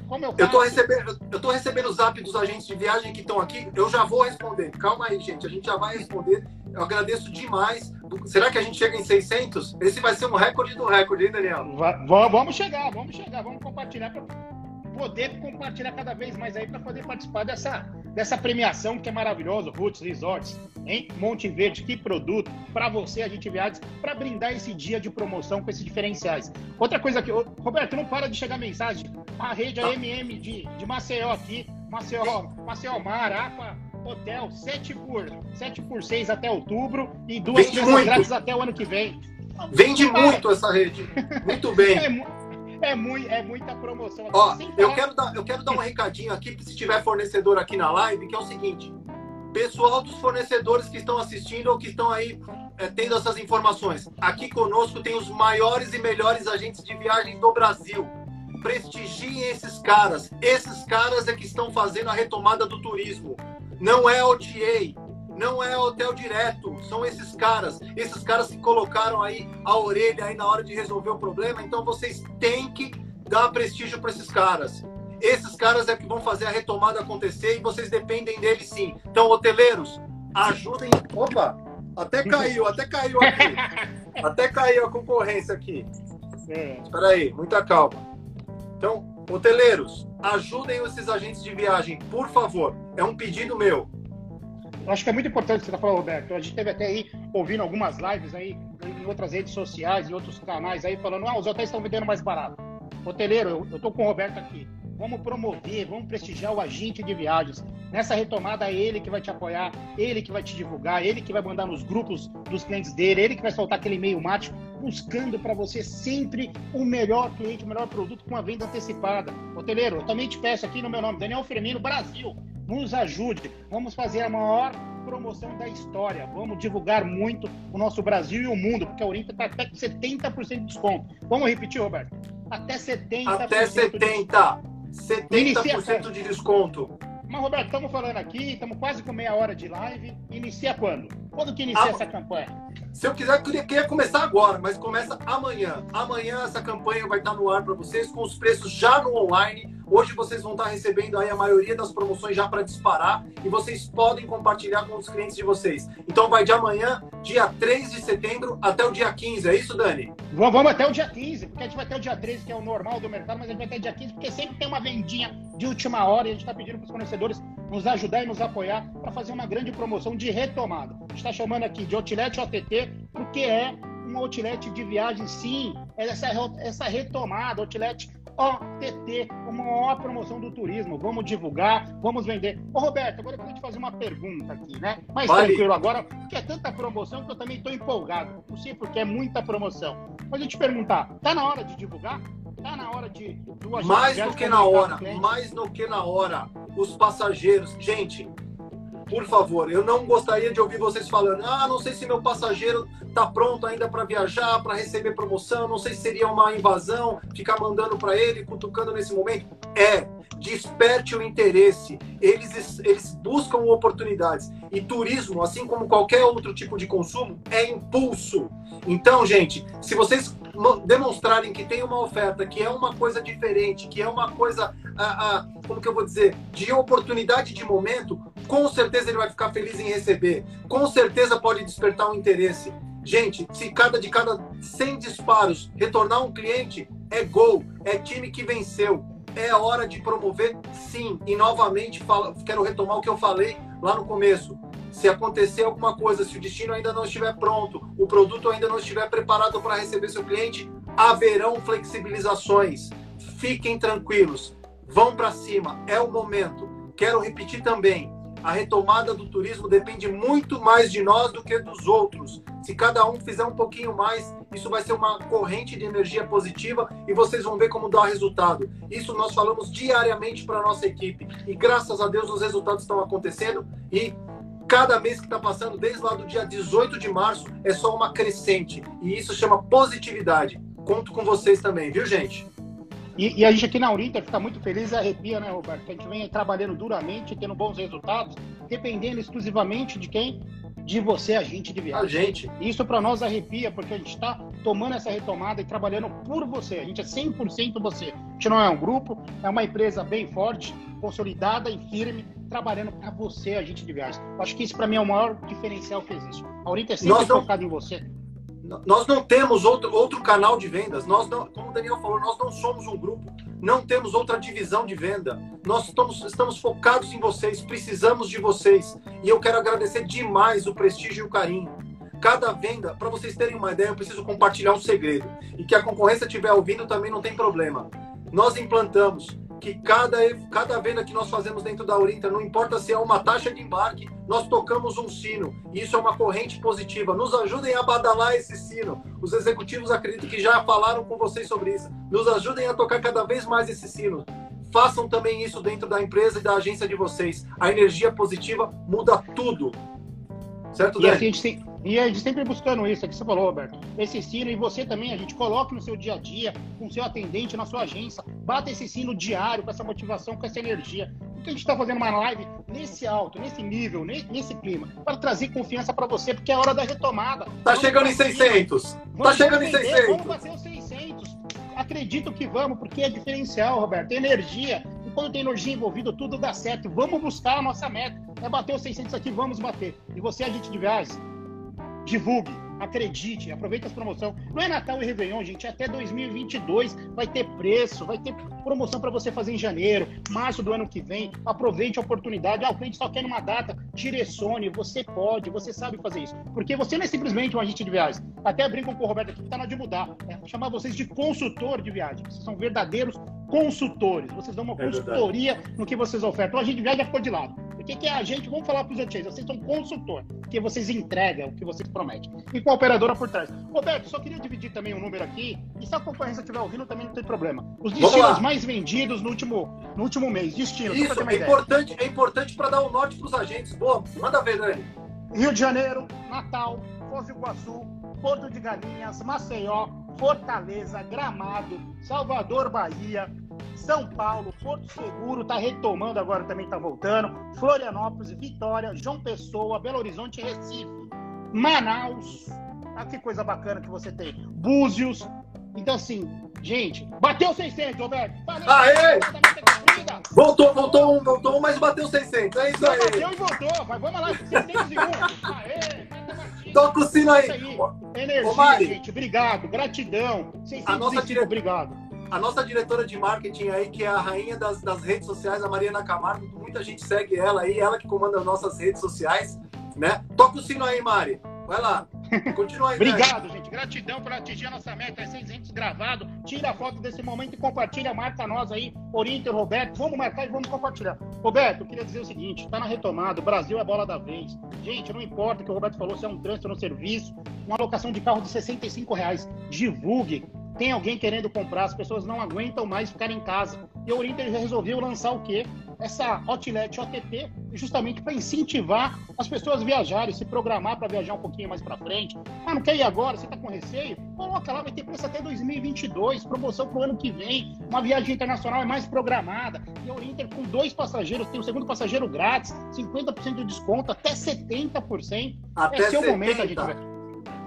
como eu, eu tô recebendo, eu tô recebendo o Zap dos agentes de viagem que estão aqui. Eu já vou responder. Calma aí, gente. A gente já vai responder. Eu agradeço demais. Será que a gente chega em 600? Esse vai ser um recorde do recorde, hein, Daniel?
vamos chegar, vamos chegar. Vamos compartilhar para poder compartilhar cada vez mais aí para poder participar dessa, dessa premiação que é maravilhosa, Roots Resorts, em Monte Verde, que produto para você, a gente viagens, para brindar esse dia de promoção com esses diferenciais. Outra coisa que, Roberto, não para de chegar mensagem, a rede AMM de, de Maceió aqui, Maceió, Maceió Mar, Aqua, Hotel, 7 por, 7 por 6 até outubro e duas grátis até o ano que vem.
Vende muito essa rede. Muito bem.
É, é, muito, é muita promoção.
Ó, eu quero, dar, eu quero dar um recadinho aqui, se tiver fornecedor aqui na live, que é o seguinte. Pessoal dos fornecedores que estão assistindo ou que estão aí é, tendo essas informações. Aqui conosco tem os maiores e melhores agentes de viagem do Brasil. Prestigiem esses caras. Esses caras é que estão fazendo a retomada do turismo. Não é OTA, não é hotel direto, são esses caras. Esses caras que colocaram aí a orelha aí na hora de resolver o problema. Então vocês têm que dar prestígio para esses caras. Esses caras é que vão fazer a retomada acontecer e vocês dependem deles sim. Então, hoteleiros, ajudem. Opa! Até caiu, até caiu aqui. até caiu a concorrência aqui. É. Espera aí, muita calma. Então, hoteleiros, ajudem esses agentes de viagem, por favor. É um pedido meu
acho que é muito importante o que você está falando, Roberto. A gente teve até aí ouvindo algumas lives aí em outras redes sociais e outros canais aí falando, ah, os hotéis estão vendendo mais barato. Hoteleiro, eu, eu tô com o Roberto aqui. Vamos promover, vamos prestigiar o agente de viagens. Nessa retomada é ele que vai te apoiar, ele que vai te divulgar, ele que vai mandar nos grupos dos clientes dele, ele que vai soltar aquele e-mail mático, buscando para você sempre o melhor cliente, o melhor produto com a venda antecipada. Hoteleiro, eu também te peço aqui no meu nome, Daniel Firmino, Brasil nos ajude. Vamos fazer a maior promoção da história. Vamos divulgar muito o nosso Brasil e o mundo, porque a Orinta está até com 70% de desconto. Vamos repetir, Roberto? Até 70%.
Até 70%. De... 70% de desconto.
Mas, Roberto, estamos falando aqui, estamos quase com meia hora de live. Inicia quando? Quando que inicia ah, essa campanha?
Se eu quiser, eu queria começar agora, mas começa amanhã. Amanhã essa campanha vai estar no ar para vocês, com os preços já no online Hoje vocês vão estar recebendo aí a maioria das promoções já para disparar e vocês podem compartilhar com os clientes de vocês. Então vai de amanhã, dia 3 de setembro, até o dia 15. É isso, Dani?
Vamos até o dia 15, porque a gente vai até o dia 13, que é o normal do mercado, mas a gente vai até o dia 15, porque sempre tem uma vendinha de última hora e a gente está pedindo para os fornecedores nos ajudar e nos apoiar para fazer uma grande promoção de retomada. A gente está chamando aqui de Outlet OTT, porque é um outlet de viagem, sim, é essa, essa retomada, outlet OTT, uma maior promoção do turismo. Vamos divulgar, vamos vender. Ô, Roberto, agora eu quero te fazer uma pergunta aqui, né? Mais vale. tranquilo agora, porque é tanta promoção que eu também estou empolgado. Não sei porque é muita promoção. Mas eu te perguntar, tá na hora de divulgar? Tá na hora de.
Do mais do que na hora, mais do que na hora. Os passageiros. Gente, por favor, eu não gostaria de ouvir vocês falando, ah, não sei se meu passageiro está pronto ainda para viajar, para receber promoção, não sei se seria uma invasão, ficar mandando para ele, cutucando nesse momento. É, desperte o interesse. Eles, eles buscam oportunidades. E turismo, assim como qualquer outro tipo de consumo, é impulso. Então, gente, se vocês demonstrarem que tem uma oferta, que é uma coisa diferente, que é uma coisa, como que eu vou dizer, de oportunidade de momento, com certeza ele vai ficar feliz em receber. Com certeza pode despertar um interesse. Gente, se cada de cada 100 disparos retornar um cliente, é gol, é time que venceu. É hora de promover, sim. E novamente quero retomar o que eu falei lá no começo. Se acontecer alguma coisa, se o destino ainda não estiver pronto, o produto ainda não estiver preparado para receber seu cliente, haverão flexibilizações. Fiquem tranquilos, vão para cima, é o momento. Quero repetir também, a retomada do turismo depende muito mais de nós do que dos outros. Se cada um fizer um pouquinho mais, isso vai ser uma corrente de energia positiva e vocês vão ver como dá resultado. Isso nós falamos diariamente para nossa equipe e graças a Deus os resultados estão acontecendo e cada mês que está passando, desde lá do dia 18 de março, é só uma crescente e isso chama positividade. Conto com vocês também, viu, gente?
E, e, a gente aqui na Urinter fica muito feliz e arrepia, né, Roberto? A gente vem trabalhando duramente, tendo bons resultados, dependendo exclusivamente de quem? De você, a gente de viagem.
A gente.
Isso para nós arrepia, porque a gente está tomando essa retomada e trabalhando por você. A gente é 100% você. A gente não é um grupo, é uma empresa bem forte, consolidada e firme, trabalhando para você, a gente de viagem. Acho que isso para mim é o maior diferencial que existe. A Urinter é sempre não... focada em você
nós não temos outro, outro canal de vendas. Nós não, como o Daniel falou, nós não somos um grupo, não temos outra divisão de venda. Nós estamos, estamos focados em vocês, precisamos de vocês. E eu quero agradecer demais o prestígio e o carinho. Cada venda, para vocês terem uma ideia, eu preciso compartilhar um segredo. E que a concorrência estiver ouvindo também não tem problema. Nós implantamos que cada, cada venda que nós fazemos dentro da Urinta, não importa se é uma taxa de embarque, nós tocamos um sino. E isso é uma corrente positiva. Nos ajudem a badalar esse sino. Os executivos acredito que já falaram com vocês sobre isso. Nos ajudem a tocar cada vez mais esse sino. Façam também isso dentro da empresa e da agência de vocês. A energia positiva muda tudo. Certo,
Dani? E a gente tem, e a gente sempre buscando isso, é que você falou, Roberto. Esse sino, e você também, a gente coloque no seu dia a dia, com o seu atendente, na sua agência. Bata esse sino diário, com essa motivação, com essa energia. Porque a gente está fazendo uma live nesse alto, nesse nível, nesse, clima, para trazer confiança para você, porque é hora da retomada.
Tá vamos chegando em 600. Tá chegando em 600.
Vamos fazer os 600. Acredito que vamos, porque é diferencial, Roberto. Energia. E quando tem energia envolvida, tudo dá certo. Vamos buscar a nossa meta. É bater os 600 aqui, vamos bater. E você, agente de viagens, divulgue, acredite, aproveite as promoções. Não é Natal e Réveillon, gente, é até 2022 vai ter preço, vai ter promoção para você fazer em janeiro, março do ano que vem. Aproveite a oportunidade. Ah, o cliente só quer uma data, direcione, você pode, você sabe fazer isso. Porque você não é simplesmente um agente de viagem. Até brinco com o Roberto aqui, está na de mudar. É chamar vocês de consultor de viagem. Vocês são verdadeiros consultores. Vocês dão uma é consultoria verdade. no que vocês ofertam. O agente de viagem já ficou de lado. O que, que é a gente? Vamos falar para os outros. Vocês são consultor. porque vocês entregam o que vocês prometem. E com a operadora por trás. Roberto, só queria dividir também um número aqui, e se a concorrência estiver ouvindo, também não tem problema. Os destinos mais vendidos no último, no último mês. Destino,
Isso, é importante, é importante para dar o um norte para os agentes. Boa, manda ver, Dani.
Rio de Janeiro, Natal, Foz do Iguaçu, Porto de Galinhas, Maceió, Fortaleza, Gramado, Salvador, Bahia, São Paulo, Porto Seguro, está retomando agora, também está voltando, Florianópolis, Vitória, João Pessoa, Belo Horizonte, Recife, Manaus, ah, que coisa bacana que você tem, Búzios. Então, assim, gente, bateu 600, Roberto.
Valeu, Aê! Voltou, voltou um, voltou um, mas bateu 600. É isso aí.
Bateu e voltou, mas vamos lá, 601. Aê!
Toca o sino aí. aí.
Energia, Ô, Mari, gente. Obrigado. Gratidão.
a nossa dire... Obrigado. A nossa diretora de marketing aí, que é a rainha das, das redes sociais, a Mariana Camargo, muita gente segue ela aí, ela que comanda as nossas redes sociais, né? Toca o sino aí, Mari. Vai lá. Continua aí.
Obrigado, gente. Gratidão por atingir a nossa meta. É 600 gravado. Tira a foto desse momento e compartilha. Marca nós aí, Oriente Roberto. Vamos marcar e vamos compartilhar. Roberto, eu queria dizer o seguinte: está na retomada. O Brasil é bola da vez. Gente, não importa o que o Roberto falou, se é um trânsito no serviço, uma alocação de carro de 65 reais. Divulgue. Tem alguém querendo comprar, as pessoas não aguentam mais ficar em casa. E o Oriente já resolveu lançar o quê? essa Outlet OTP justamente para incentivar as pessoas a viajarem, se programar para viajar um pouquinho mais para frente. Ah, não quer ir agora? Você está com receio? Coloca lá, vai ter preço até 2022, promoção para o ano que vem. Uma viagem internacional é mais programada. E o Inter com dois passageiros, tem o segundo passageiro grátis, 50% de desconto, até 70%.
Até é o momento, a gente vai.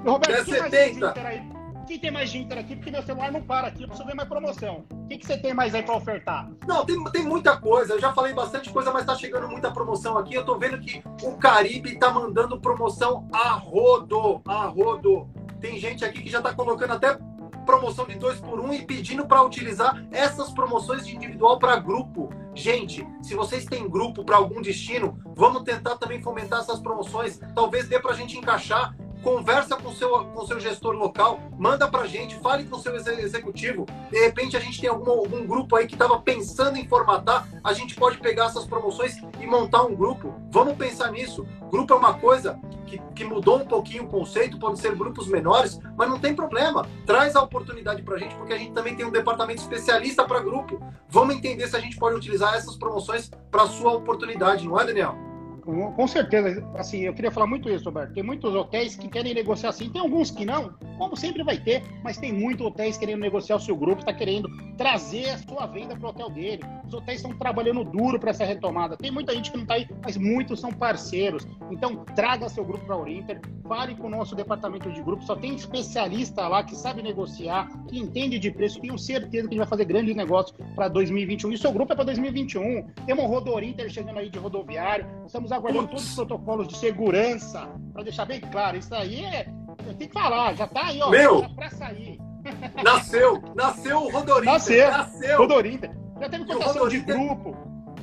Roberto, até 70%. Quem tem mais Ginter aqui? Porque meu celular não para aqui, eu preciso ver mais promoção. O que, que você tem mais aí para ofertar?
Não, tem, tem muita coisa. Eu já falei bastante coisa, mas tá chegando muita promoção aqui. Eu tô vendo que o Caribe tá mandando promoção a rodo, a rodo. Tem gente aqui que já tá colocando até promoção de dois por um e pedindo para utilizar essas promoções de individual para grupo. Gente, se vocês têm grupo para algum destino, vamos tentar também fomentar essas promoções. Talvez dê para a gente encaixar conversa com seu, o com seu gestor local, manda para a gente, fale com o seu executivo. De repente a gente tem algum, algum grupo aí que estava pensando em formatar, a gente pode pegar essas promoções e montar um grupo. Vamos pensar nisso. Grupo é uma coisa que, que mudou um pouquinho o conceito, podem ser grupos menores, mas não tem problema. Traz a oportunidade para a gente, porque a gente também tem um departamento especialista para grupo. Vamos entender se a gente pode utilizar essas promoções para sua oportunidade, não é, Daniel?
Com certeza, assim, eu queria falar muito isso, Roberto. Tem muitos hotéis que querem negociar assim, tem alguns que não, como sempre vai ter, mas tem muitos hotéis querendo negociar o seu grupo, está querendo trazer a sua venda para o hotel dele. Os hotéis estão trabalhando duro para essa retomada. Tem muita gente que não está aí, mas muitos são parceiros. Então, traga seu grupo para a Orinter, fale com o nosso departamento de grupo, só tem especialista lá que sabe negociar, que entende de preço, tenho certeza que gente vai fazer grandes negócios para 2021. E seu grupo é para 2021. Temos um Rodo Orinter chegando aí de rodoviário, estamos Estamos aguardando todos os protocolos de segurança, para deixar bem claro. Isso aí é. Tem que falar, já está aí, ó.
Meu!
Para sair.
Nasceu! Nasceu o Rodorinter!
Nasceu! Nasceu! Rodorinter! Já teve cotação de grupo.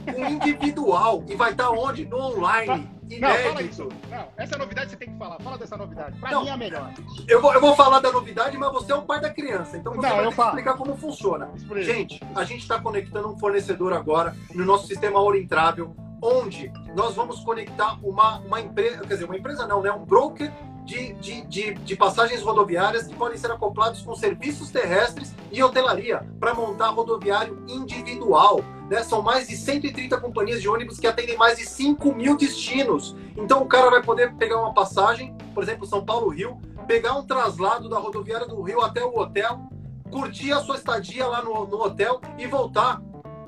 O individual. E vai estar tá onde? No online.
Não, fala isso. Não, essa novidade você tem que falar. Fala dessa novidade. Pra não, mim é a melhor.
Eu vou, eu vou falar da novidade, mas você é o pai da criança. Então você não, vai explicar como funciona. Gente, a gente está conectando um fornecedor agora no nosso sistema Ouro Intrável onde nós vamos conectar uma, uma empresa, quer dizer, uma empresa não, né? Um broker de, de, de, de, passagens rodoviárias que podem ser acoplados com serviços terrestres e hotelaria para montar rodoviário individual. Né? São mais de 130 companhias de ônibus que atendem mais de 5 mil destinos. Então o cara vai poder pegar uma passagem, por exemplo, São Paulo-Rio, pegar um traslado da rodoviária do Rio até o hotel, curtir a sua estadia lá no, no hotel e voltar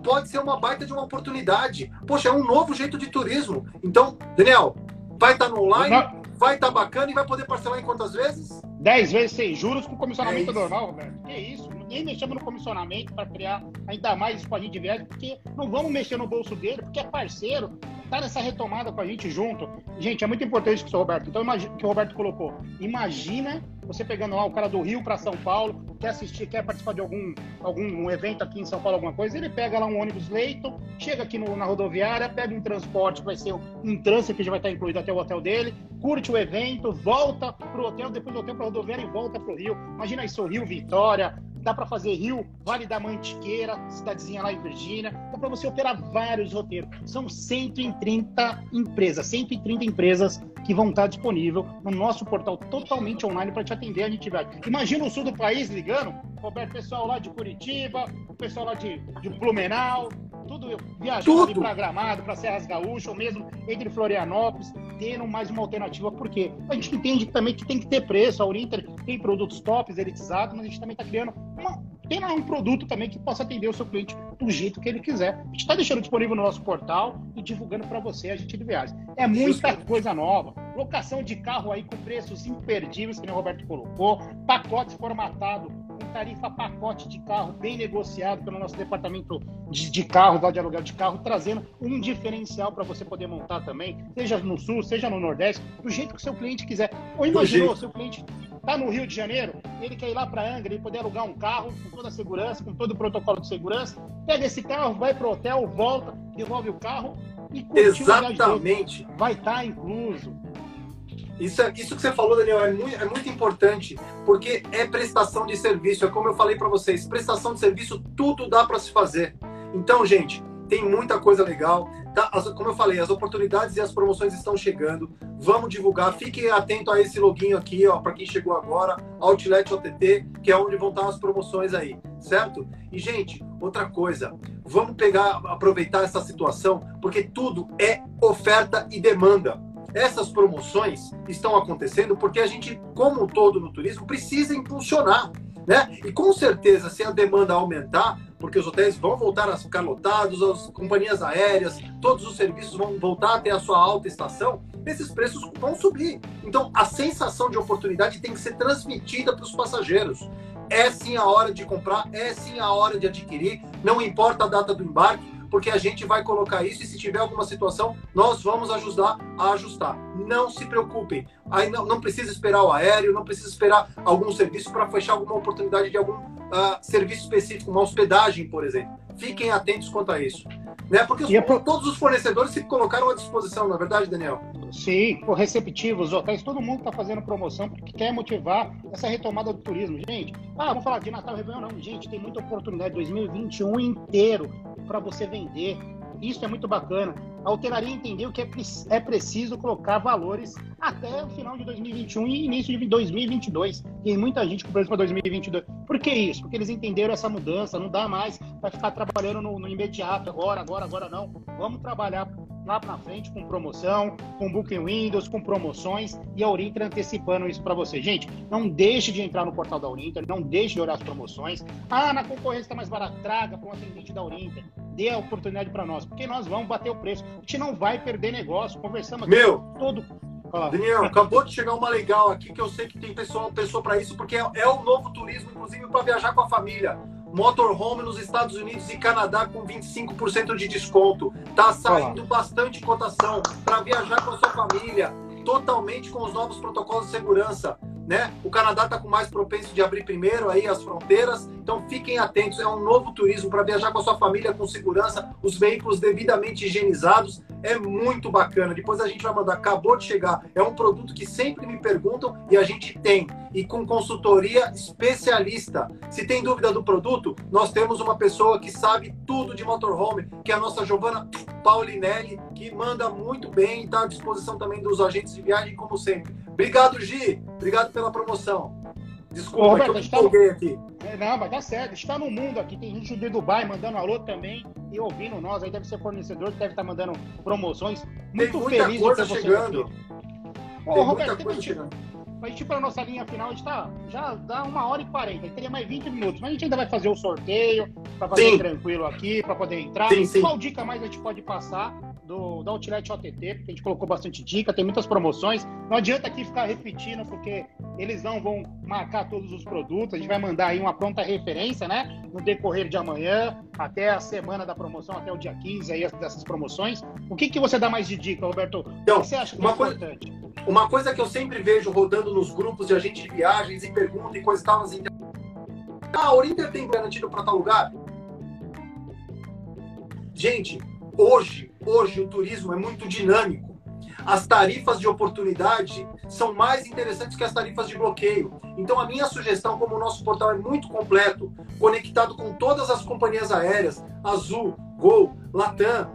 pode ser uma baita de uma oportunidade. Poxa, é um novo jeito de turismo. Então, Daniel, vai estar tá no online, Não. vai estar tá bacana e vai poder parcelar em quantas vezes?
Dez vezes sem juros com comissionamento é normal, Roberto. Que isso? Nem mexemos no comissionamento para criar ainda mais escolinha de viagem, porque não vamos mexer no bolso dele, porque é parceiro, tá nessa retomada com a gente junto. Gente, é muito importante que o Roberto, então que o Roberto colocou. Imagina você pegando lá o cara do Rio para São Paulo, quer assistir, quer participar de algum, algum evento aqui em São Paulo, alguma coisa, ele pega lá um ônibus leito, chega aqui no, na rodoviária, pega um transporte, vai ser um trânsito que já vai estar incluído até o hotel dele, curte o evento, volta pro hotel, depois do hotel para rodoviária e volta pro Rio. Imagina isso, Rio Vitória, dá para fazer Rio, Vale da Mantiqueira, cidadezinha lá em Virgínia, dá para você operar vários roteiros. São 130 empresas, 130 empresas que vão estar disponível no nosso portal totalmente online para te atender. A gente vai. Imagina o sul do país ligando, Roberto, pessoal lá de Curitiba, o pessoal lá de, de Blumenau, tudo viajando para Gramado, para Serras Gaúchas, ou mesmo entre Florianópolis, tendo mais uma alternativa, porque a gente entende também que tem que ter preço, a Urinter tem produtos tops, elitizados, mas a gente também está criando uma, tem um produto também que possa atender o seu cliente do jeito que ele quiser. A gente está deixando disponível no nosso portal e divulgando para você a gente de viagem. É muita coisa nova. Locação de carro aí com preços imperdíveis, que o Roberto colocou, pacotes formatados com tarifa pacote de carro bem negociado pelo nosso departamento de, de carros, lá de aluguel de carro, trazendo um diferencial para você poder montar também, seja no sul, seja no nordeste, do jeito que o seu cliente quiser. Ou imaginou, seu cliente está no Rio de Janeiro, ele quer ir lá para Angra e poder alugar um carro com toda a segurança, com todo o protocolo de segurança, pega esse carro, vai para o hotel, volta, devolve o carro e
Exatamente.
Vai estar tá incluso.
Isso, é, isso que você falou, Daniel, é muito, é muito importante, porque é prestação de serviço. É como eu falei para vocês, prestação de serviço, tudo dá para se fazer. Então, gente, tem muita coisa legal. Tá? As, como eu falei, as oportunidades e as promoções estão chegando. Vamos divulgar. Fiquem atento a esse login aqui, ó, para quem chegou agora, Outlet OTT, que é onde vão estar as promoções aí, certo? E gente, outra coisa, vamos pegar, aproveitar essa situação, porque tudo é oferta e demanda essas promoções estão acontecendo porque a gente, como um todo no turismo, precisa impulsionar. Né? E com certeza, se a demanda aumentar, porque os hotéis vão voltar a ficar lotados, as companhias aéreas, todos os serviços vão voltar a ter a sua alta estação, esses preços vão subir. Então, a sensação de oportunidade tem que ser transmitida para os passageiros. É sim a hora de comprar, é sim a hora de adquirir, não importa a data do embarque, porque a gente vai colocar isso e se tiver alguma situação, nós vamos ajudar a ajustar. Não se preocupem. Aí não, não precisa esperar o aéreo, não precisa esperar algum serviço para fechar alguma oportunidade de algum uh, serviço específico, uma hospedagem, por exemplo. Fiquem atentos quanto a isso. Né? Porque os, é por... todos os fornecedores se colocaram à disposição, na é verdade, Daniel?
Sim, receptivos, hotéis, todo mundo está fazendo promoção porque quer motivar essa retomada do turismo. Gente, ah, vamos falar de Natal Réveillon, não. Gente, tem muita oportunidade 2021 inteiro para você vender. Isso é muito bacana. A hotelaria entendeu que é, é preciso colocar valores até o final de 2021 e início de 2022. Tem muita gente com preço para 2022. Por que isso? Porque eles entenderam essa mudança. Não dá mais para ficar trabalhando no, no imediato, agora, agora, agora não. Vamos trabalhar lá para frente com promoção, com Booking Windows, com promoções e a Urinter antecipando isso para você. Gente, não deixe de entrar no portal da Urinter, não deixe de olhar as promoções. Ah, na concorrência está mais barato, traga para um atendente da Urinter. Dê a oportunidade para nós, porque nós vamos bater o preço. A gente não vai perder negócio. Conversamos aqui
Meu, todo. Daniel, acabou de chegar uma legal aqui que eu sei que tem pessoa, pessoa para isso, porque é, é o novo turismo, inclusive para viajar com a família motorhome nos Estados Unidos e Canadá com 25% de desconto. Tá saindo bastante cotação para viajar com a sua família, totalmente com os novos protocolos de segurança. Né? O Canadá está com mais propenso de abrir primeiro aí as fronteiras, então fiquem atentos. É um novo turismo para viajar com a sua família com segurança, os veículos devidamente higienizados é muito bacana. Depois a gente vai mandar, acabou de chegar. É um produto que sempre me perguntam e a gente tem. E com consultoria especialista. Se tem dúvida do produto, nós temos uma pessoa que sabe tudo de motorhome, que é a nossa Giovana Paulinelli, que manda muito bem e está à disposição também dos agentes de viagem, como sempre. Obrigado, Gi. Obrigado pela promoção. Desculpa, Ô, Roberto, que eu me aqui.
É, não, mas tá certo. Está no mundo aqui. Tem gente de Dubai mandando alô também e ouvindo nós. Aí deve ser fornecedor, deve estar tá mandando promoções. Muito
tem muita
feliz
coisa chegando.
Ô, tem Roberto, muita coisa chegando. A gente para nossa linha final, a gente tá, já dá uma hora e quarenta, teria mais 20 minutos, mas a gente ainda vai fazer o sorteio para fazer sim. tranquilo aqui, para poder entrar.
Sim, sim.
Qual dica mais a gente pode passar do, da Outlet OTT, porque a gente colocou bastante dica, tem muitas promoções. Não adianta aqui ficar repetindo, porque eles não vão marcar todos os produtos. A gente vai mandar aí uma pronta referência, né? No decorrer de amanhã, até a semana da promoção, até o dia 15 aí dessas promoções. O que, que você dá mais de dica, Roberto?
Então,
o que você acha que é importante?
Uma coisa que eu sempre vejo rodando nos grupos de agente de viagens e pergunta e coisas tal, assim, ah, a Orinter tem garantido para tal lugar? Gente, hoje, hoje o turismo é muito dinâmico. as tarifas de oportunidade são mais interessantes que as tarifas de bloqueio. Então, a minha sugestão, como o nosso portal é muito completo, conectado com todas as companhias aéreas, Azul, Gol, Latam,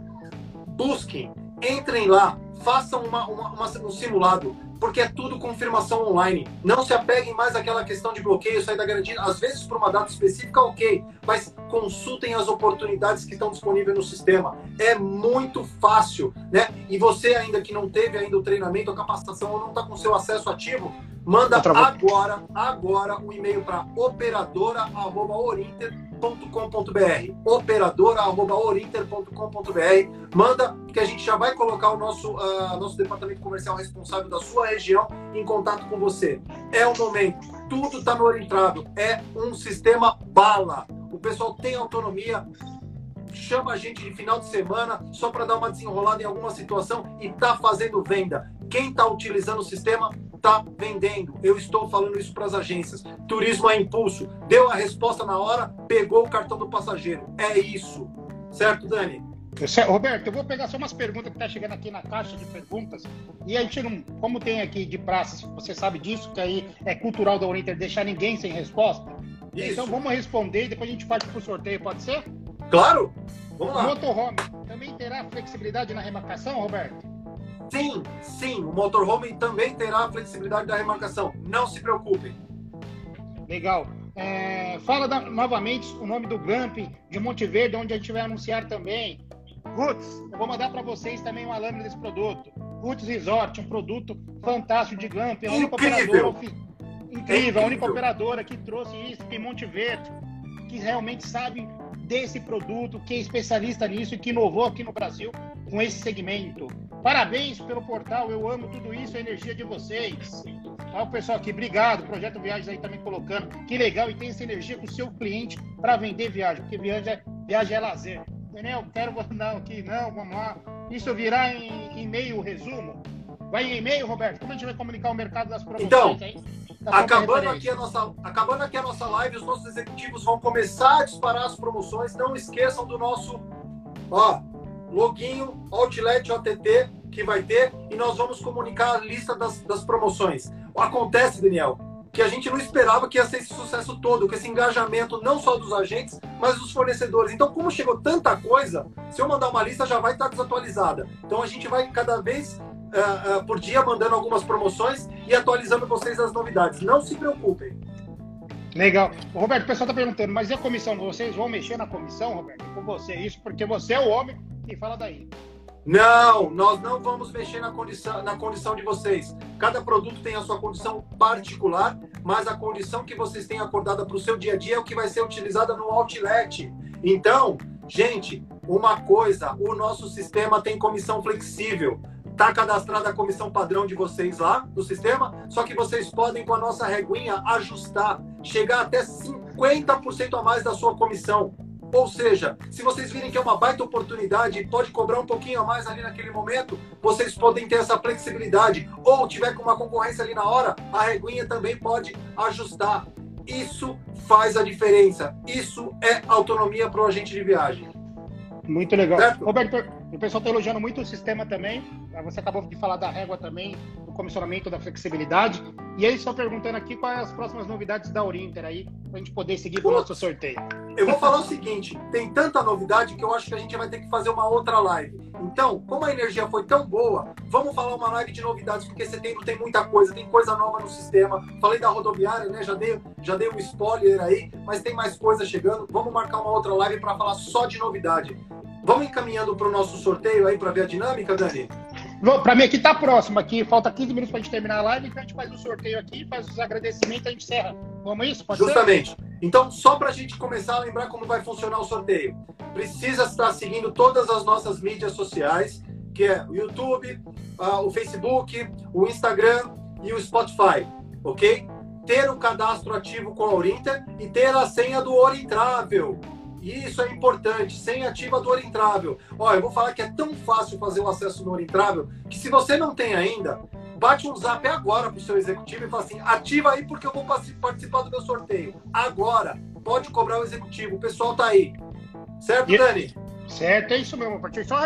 busquem, entrem lá, façam uma, uma, uma, um simulado, porque é tudo confirmação online. Não se apeguem mais àquela questão de bloqueio, sair da garantia. Às vezes, por uma data específica, ok, mas consultem as oportunidades que estão disponíveis no sistema. É muito fácil, né? E você ainda que não teve ainda o treinamento, a capacitação ou não está com seu acesso ativo, manda agora, agora um e-mail para operadora@orinter operadora.orinter.com.br operadora.orinter.com.br manda que a gente já vai colocar o nosso, uh, nosso departamento comercial responsável da sua região em contato com você. É o momento, tudo está no Orintrado, é um sistema bala. O pessoal tem autonomia, chama a gente de final de semana só para dar uma desenrolada em alguma situação e tá fazendo venda. Quem está utilizando o sistema está vendendo. Eu estou falando isso para as agências. Turismo é impulso. Deu a resposta na hora, pegou o cartão do passageiro. É isso. Certo, Dani?
Roberto, eu vou pegar só umas perguntas que tá chegando aqui na caixa de perguntas. E a gente não, como tem aqui de praça, você sabe disso, que aí é cultural da Uninter deixar ninguém sem resposta. Isso. Então vamos responder e depois a gente parte pro sorteio, pode ser?
Claro! Vamos lá.
Motorhome também terá flexibilidade na remarcação, Roberto?
Sim, sim, o motorhome também terá flexibilidade da remarcação. Não se preocupem.
Legal. É, fala da, novamente o nome do Gramp de Monte Verde, onde a gente vai anunciar também. Roots, eu vou mandar para vocês também uma lâmina desse produto. Roots Resort, um produto fantástico de. É a única incrível. operadora, incrível, a única operadora que trouxe isso em Monte Verde, que realmente sabe desse produto, que é especialista nisso e que inovou aqui no Brasil com esse segmento. Parabéns pelo portal, eu amo tudo isso, a energia de vocês. Olha o pessoal aqui, obrigado. Projeto Viagens aí também colocando. Que legal, e tem essa energia com o seu cliente para vender viagem, porque viagem é, viagem é lazer. Daniel, quero mandar aqui, não, vamos lá. Isso virá em e-mail, resumo? Vai em e-mail, Roberto? Como a gente vai comunicar o mercado das promoções
então, aí? Acabando aqui, a nossa, acabando aqui a nossa live, os nossos executivos vão começar a disparar as promoções. Não esqueçam do nosso ó, loginho Outlet OTT que vai ter e nós vamos comunicar a lista das, das promoções. Acontece, Daniel, que a gente não esperava que ia ser esse sucesso todo, com esse engajamento não só dos agentes, mas dos fornecedores. Então, como chegou tanta coisa, se eu mandar uma lista já vai estar desatualizada. Então, a gente vai cada vez uh, uh, por dia mandando algumas promoções e atualizando vocês as novidades. Não se preocupem.
Legal. Roberto, o pessoal está perguntando, mas e a comissão? Vocês vão mexer na comissão, Roberto? Com você, isso porque você é o homem que fala daí.
Não, nós não vamos mexer na condição, na condição de vocês. Cada produto tem a sua condição particular, mas a condição que vocês têm acordada para o seu dia a dia é o que vai ser utilizada no outlet. Então, gente, uma coisa, o nosso sistema tem comissão flexível. Está cadastrada a comissão padrão de vocês lá no sistema, só que vocês podem, com a nossa reguinha, ajustar, chegar até 50% a mais da sua comissão. Ou seja, se vocês virem que é uma baita oportunidade e pode cobrar um pouquinho a mais ali naquele momento, vocês podem ter essa flexibilidade. Ou tiver com uma concorrência ali na hora, a reguinha também pode ajustar. Isso faz a diferença. Isso é autonomia para o agente de viagem.
Muito legal. Certo? Roberto, o pessoal está elogiando muito o sistema também. Você acabou de falar da régua também, comissionamento, da flexibilidade. E eles estão perguntando aqui quais as próximas novidades da Orinter aí, para a gente poder seguir para o nosso sorteio.
Eu vou falar o seguinte: tem tanta novidade que eu acho que a gente vai ter que fazer uma outra live. Então, como a energia foi tão boa, vamos falar uma live de novidades, porque setembro tem muita coisa, tem coisa nova no sistema. Falei da rodoviária, né? Já dei, já dei um spoiler aí, mas tem mais coisa chegando. Vamos marcar uma outra live para falar só de novidade. Vamos encaminhando para o nosso sorteio aí para ver a dinâmica, Dani?
Para mim aqui tá próximo aqui, falta 15 minutos para a gente terminar a live, então a gente faz o sorteio aqui, faz os agradecimentos e a gente encerra. Vamos isso?
Pode Justamente. Ser? Então, só para a gente começar a lembrar como vai funcionar o sorteio. Precisa estar seguindo todas as nossas mídias sociais, que é o YouTube, uh, o Facebook, o Instagram e o Spotify, ok? Ter o cadastro ativo com a Orinter e ter a senha do Orintravel. Isso é importante, senha ativa do Orintravel. Ó, eu vou falar que é tão fácil fazer o acesso no Orintravel que se você não tem ainda, bate um zap agora pro seu executivo e fala assim: ativa aí porque eu vou participar do meu sorteio. Agora, pode cobrar o executivo. O pessoal tá aí. Certo, e... Dani?
Certo, é isso mesmo, Só,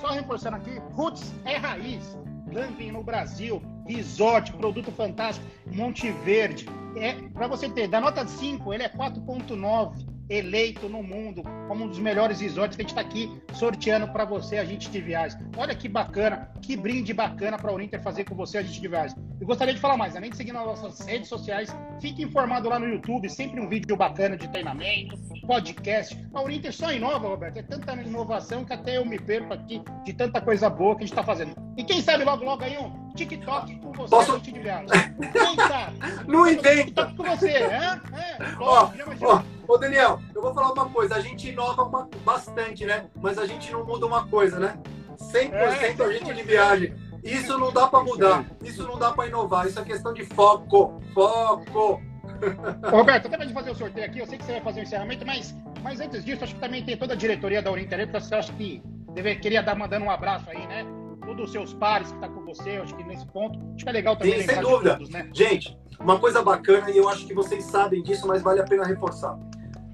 só reforçando aqui: Roots é raiz. glamping no Brasil, resort, produto fantástico, Monte Verde. É, para você ter, da nota 5, ele é 4.9 eleito no mundo como um dos melhores resorts que a gente está aqui sorteando para você, a gente de viagem. Olha que bacana, que brinde bacana para o Inter fazer com você, a gente de viagem. Eu gostaria de falar mais, além de seguir nas nossas redes sociais, fique informado lá no YouTube, sempre um vídeo bacana de treinamento, podcast. A Urinter só inova, Roberto, é tanta inovação que até eu me perco aqui de tanta coisa boa que a gente está fazendo. E quem sabe logo, logo aí um TikTok com você,
Posso...
a gente de viagem. Quem sabe?
Não inventa!
TikTok com você, é?
É, ó, ó, Ô, Daniel, eu vou falar uma coisa. A gente inova uma, bastante, né? Mas a gente não muda uma coisa, né? 100% é, a gente de viagem. Isso não dá para mudar. Isso não dá para inovar. Isso é questão de foco. Foco.
Roberto, até para fazer o sorteio aqui, eu sei que você vai fazer o encerramento, mas, mas antes disso, acho que também tem toda a diretoria da aí, porque você acha que deve, queria dar mandando um abraço aí, né? Todos os seus pares que estão tá com você, acho que nesse ponto, acho que é legal também.
Sim, sem dúvida. Todos, né? Gente, uma coisa bacana, e eu acho que vocês sabem disso, mas vale a pena reforçar.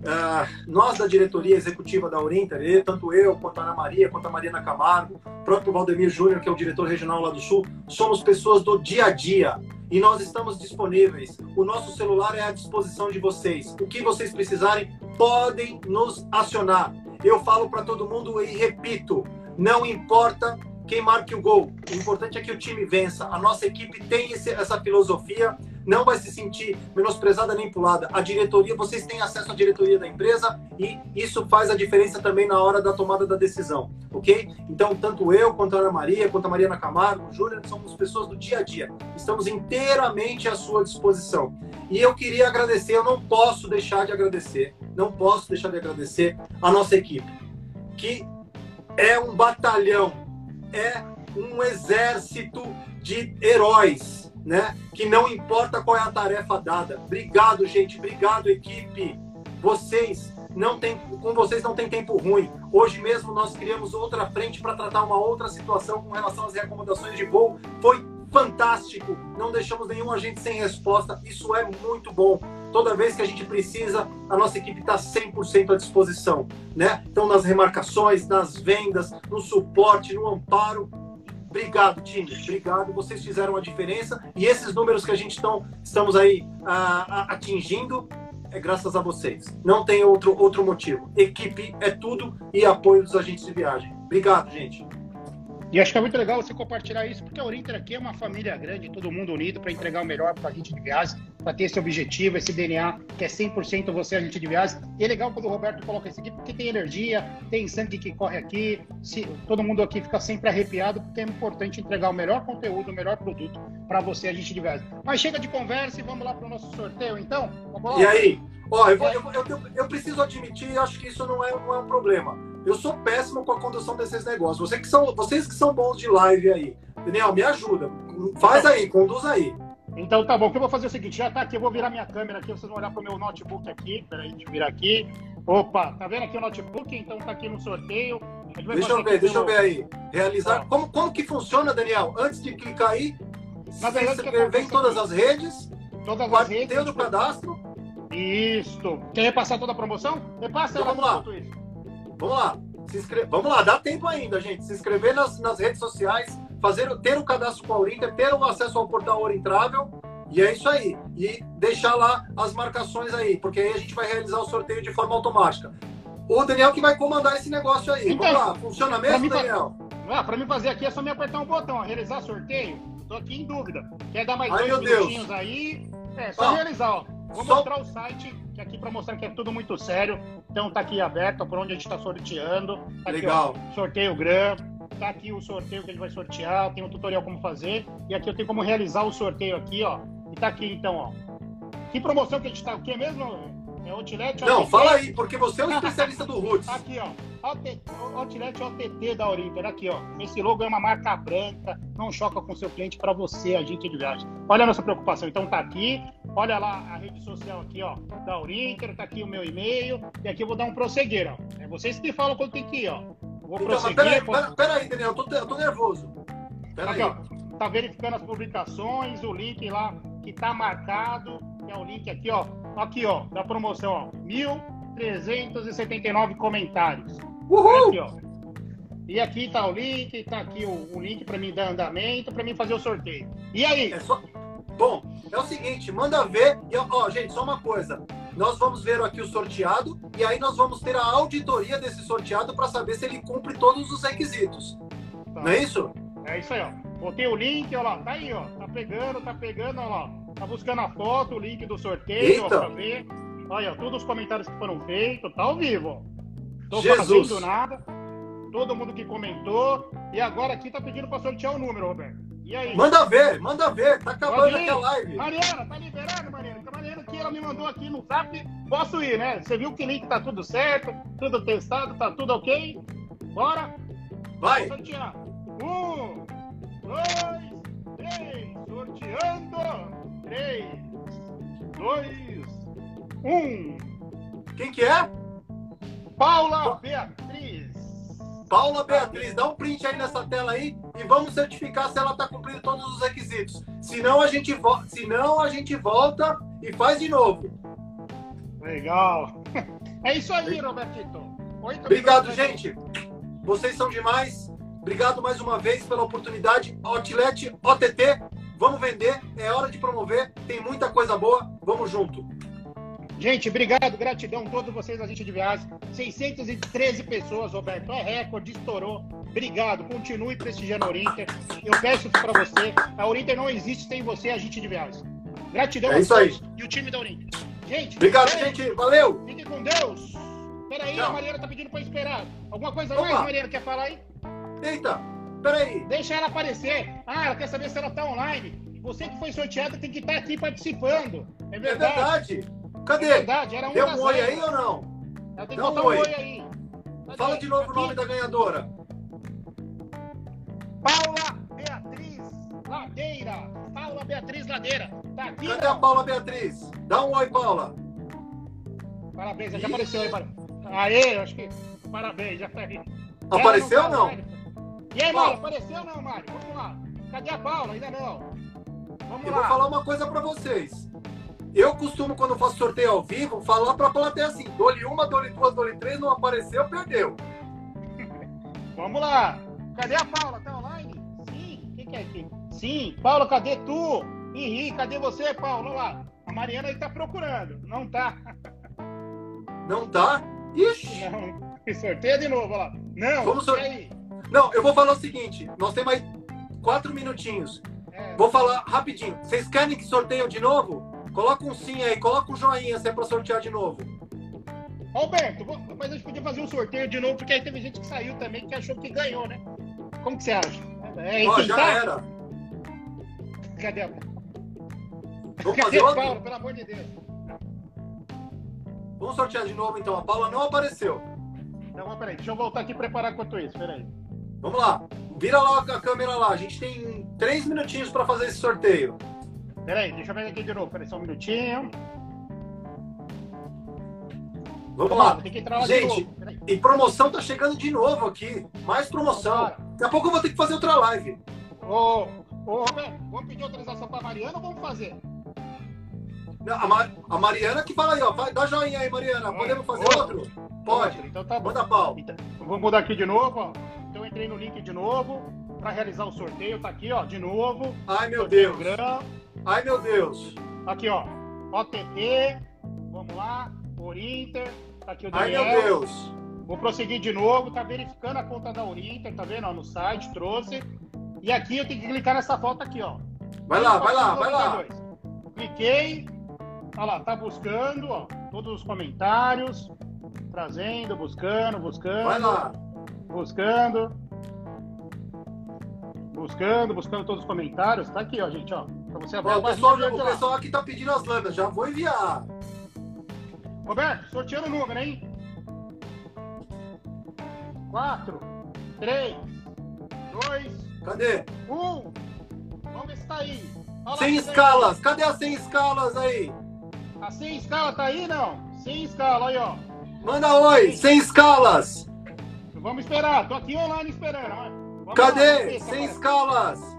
Uh, nós da diretoria executiva da Orienter, tanto eu, quanto a Ana Maria, quanto a Mariana Camargo, próprio Valdemir Júnior, que é o diretor regional lá do Sul, somos pessoas do dia a dia e nós estamos disponíveis. O nosso celular é à disposição de vocês. O que vocês precisarem, podem nos acionar. Eu falo para todo mundo e repito: não importa quem marque o gol, o importante é que o time vença. A nossa equipe tem esse, essa filosofia não vai se sentir menosprezada nem pulada. A diretoria, vocês têm acesso à diretoria da empresa e isso faz a diferença também na hora da tomada da decisão, ok? Então, tanto eu, quanto a Ana Maria, quanto a Mariana Camargo, Júnior, somos pessoas do dia a dia. Estamos inteiramente à sua disposição. E eu queria agradecer, eu não posso deixar de agradecer, não posso deixar de agradecer a nossa equipe, que é um batalhão, é um exército de heróis né? Que não importa qual é a tarefa dada. Obrigado, gente. Obrigado, equipe. Vocês não tem, com vocês não tem tempo ruim. Hoje mesmo nós criamos outra frente para tratar uma outra situação com relação às recomendações de voo. Foi fantástico. Não deixamos nenhum agente sem resposta. Isso é muito bom. Toda vez que a gente precisa, a nossa equipe está 100% à disposição. Né? Então, nas remarcações, nas vendas, no suporte, no amparo, Obrigado, time. Obrigado. Vocês fizeram a diferença. E esses números que a gente tão, estamos aí atingindo é graças a vocês. Não tem outro, outro motivo. Equipe é tudo e apoio dos agentes de viagem. Obrigado, gente.
E acho que é muito legal você compartilhar isso, porque a Orinter aqui é uma família grande, todo mundo unido para entregar o melhor para a gente de viagem, para ter esse objetivo, esse DNA, que é 100% você, a gente de viagem. E é legal quando o Roberto coloca isso aqui, porque tem energia, tem sangue que corre aqui, se, todo mundo aqui fica sempre arrepiado, porque é importante entregar o melhor conteúdo, o melhor produto para você, a gente de viagem. Mas chega de conversa e vamos lá para o nosso sorteio, então?
E aí? Ó, eu, vou, eu, eu, eu, preciso admitir, acho que isso não é, não é um problema eu sou péssimo com a condução desses negócios. Vocês que são, vocês que são bons de live aí, Daniel, me ajuda. Faz aí, conduz aí.
Então tá bom, o que eu vou fazer é o seguinte, já tá aqui, eu vou virar minha câmera aqui, vocês vão olhar pro meu notebook aqui, peraí, deixa eu virar aqui. Opa, tá vendo aqui o notebook? Então tá aqui no sorteio.
Deixa eu ver, deixa eu ver aí. Realizar. Como, como que funciona, Daniel? Antes de clicar aí, Na verdade, se inscrever em todas as redes,
todas as redes.
o cadastro.
Isso. Quer repassar toda a promoção? Repassa
então, vamos lá. Vamos lá. Se inscreve... Vamos lá, dá tempo ainda, gente. Se inscrever nas, nas redes sociais, fazer, ter o cadastro com a Urinter, ter o acesso ao portal Orintravel. E é isso aí. E deixar lá as marcações aí, porque aí a gente vai realizar o sorteio de forma automática. O Daniel que vai comandar esse negócio aí. Então, Vamos lá, funciona mesmo, Daniel?
Ah, para mim fazer aqui é só me apertar um botão, realizar sorteio. Tô aqui em dúvida. Quer dar mais Ai, dois minutinhos Deus. aí? É, só ah, realizar, ó. Vou só... mostrar o site, que aqui para mostrar que é tudo muito sério. Então tá aqui aberto por onde a gente está sorteando. Tá
Legal.
Aqui, ó, sorteio GRAM. Tá aqui o sorteio que a gente vai sortear. Tem um tutorial como fazer. E aqui eu tenho como realizar o sorteio aqui, ó. E tá aqui então, ó. Que promoção que a gente tá? O que mesmo? É Outlet
Não, OTT. fala aí, porque você é o especialista do Roots.
Aqui, ó. Outlet OTT da Orinter. Aqui, ó. Esse logo é uma marca branca, não choca com seu cliente para você, agente de viagem. Olha a nossa preocupação. Então tá aqui. Olha lá a rede social aqui, ó, da Orinter. Tá aqui o meu e-mail. E aqui eu vou dar um prosseguir, ó. É vocês que falam quando tem que ir, ó.
vou então, prosseguir. Peraí, pera, pera aí, Daniel. Eu tô, eu tô nervoso.
Pera aqui, aí. ó. Tá verificando as publicações, o link lá que tá marcado. Que é o link aqui, ó Aqui, ó, da promoção, ó. 1.379 comentários.
Uhul! Aqui, ó.
E aqui tá o link, tá aqui o, o link para mim dar andamento, para mim fazer o sorteio. E aí?
É só... Bom, é o seguinte, manda ver. E, ó, gente, só uma coisa. Nós vamos ver aqui o sorteado e aí nós vamos ter a auditoria desse sorteado para saber se ele cumpre todos os requisitos. Tá. Não é isso?
É isso aí, ó. Botei o link, ó lá, tá aí, ó. Tá pegando, tá pegando, ó lá. Tá buscando a foto, o link do sorteio, Eita. ó, pra ver. Olha, ó, todos os comentários que foram feitos, tá ao vivo, ó. Tô Jesus. fazendo nada. Todo mundo que comentou. E agora aqui tá pedindo pra sortear o número, Roberto.
Manda ver, manda ver. Tá acabando aqui a live.
Mariana, tá liberado, Mariana? Tá Mariana que ela me mandou aqui no zap. Posso ir, né? Você viu que link tá tudo certo, tudo testado, tá tudo ok? Bora?
Vai!
Vou sortear. Um, dois, três. Sorteando. Três, dois, um.
Quem que é?
Paula Beatriz.
Paula Beatriz, dá um print aí nessa tela aí e vamos certificar se ela está cumprindo todos os requisitos. Senão a gente, vo... Senão a gente volta e faz de novo.
Legal. É isso aí, Robertito.
Obrigado, gente. Vocês são demais. Obrigado mais uma vez pela oportunidade. Outlet, OTT, vamos vender. É hora de promover. Tem muita coisa boa. Vamos junto.
Gente, obrigado, gratidão a todos vocês, a gente de viagem. 613 pessoas, Roberto, é recorde, estourou. Obrigado, continue prestigiando a Orinter. Eu peço para você, a Orinter não existe sem você, a gente de viagem. Gratidão
é a todos
e o time da Orinter.
Gente, obrigado, gente, valeu.
Fique com Deus. Peraí, a Mariana tá pedindo para esperar. Alguma coisa Opa. mais, Mariana, quer falar aí?
Eita, peraí.
Deixa ela aparecer. Ah, ela quer saber se ela tá online. Você que foi sorteada tem que estar tá aqui participando. É verdade. É verdade.
Cadê? É verdade, era um Deu um oi aí ou não?
Ela tem que botar um oi. oi aí.
Cadê? Fala de novo Aqui. o nome da ganhadora.
Paula Beatriz Ladeira. Paula Beatriz Ladeira. Tá aqui,
Cadê não? a Paula Beatriz? Dá um oi, Paula.
Parabéns, já apareceu aí. Para... Aê, acho que. Parabéns, já tá aí.
Apareceu ou não?
E aí, Mário, apareceu ou não, Mário? Vamos lá. Cadê a Paula? Ainda não.
Vamos Eu lá. vou falar uma coisa pra vocês. Eu costumo, quando faço sorteio ao vivo, falar pra plateia assim: dole uma, dole duas, dole três, não apareceu, perdeu.
Vamos lá. Cadê a Paula? Tá online? Sim. O que, que é aqui? Sim. Paula, cadê tu? Henrique, cadê você, Paulo? Olha lá. A Mariana aí tá procurando. Não tá.
Não tá? Ixi.
Não. Sorteia de novo, olha lá. Não.
Vamos sortear. Não, eu vou falar o seguinte: nós temos mais quatro minutinhos. É. Vou falar rapidinho. Vocês querem que sorteio de novo? Coloca um sim aí, coloca um joinha se é pra sortear de novo.
Alberto, mas a gente podia fazer um sorteio de novo, porque aí teve gente que saiu também que achou que ganhou, né? Como que você acha?
É, Ó, já tá? era.
Cadê a
Vamos fazer outro?
Paulo, pelo amor de Deus.
Vamos sortear de novo então. A Paula não apareceu.
Não, peraí, deixa eu voltar aqui e preparar enquanto isso, peraí.
Vamos lá. Vira lá a câmera lá. A gente tem três minutinhos para fazer esse sorteio.
Peraí, deixa eu ver aqui de novo. Peraí, só um minutinho.
Vamos lá. Tem que entrar lá Gente, e promoção tá chegando de novo aqui. Mais promoção. Daqui a pouco eu vou ter que fazer outra live.
Ô, ô Roberto, vamos pedir autorização pra Mariana ou vamos fazer?
Não, a, Mar a, Mariana que fala aí, ó. Vai, dá joinha aí, Mariana. Podemos fazer outro? outro? Pode.
Então tá bom.
Manda pau.
Então, vou mudar aqui de novo, ó. Então eu entrei no link de novo para realizar o sorteio. Tá aqui, ó, de novo.
Ai, meu Deus. Ai, meu Deus.
Aqui, ó. OTT. Vamos lá. Orinter. Tá aqui o
Daniel. Ai, meu Deus.
Vou prosseguir de novo. Tá verificando a conta da Orinter. Tá vendo? Ó, no site, trouxe. E aqui eu tenho que clicar nessa foto aqui, ó.
Vai lá, vai lá, vai lá.
Cliquei. Olha lá, tá buscando, ó. Todos os comentários. Trazendo, buscando, buscando.
Vai lá.
Buscando. Buscando, buscando todos os comentários. Tá aqui, ó, gente, ó. Pra você abrir
ó, o pessoal, o pessoal aqui tá pedindo as lâminas, já vou enviar.
Roberto, sorteando o número, hein? Quatro, três, dois.
Cadê?
Um. Vamos ver se tá aí.
Olha sem escalas. Aí. Cadê as 100 escalas aí?
A 100 escalas tá aí, não? 100 escalas, aí, ó.
Manda oi, 100 escalas.
Vamos esperar, tô aqui online esperando.
Vamos Cadê? Lá, sem escalas.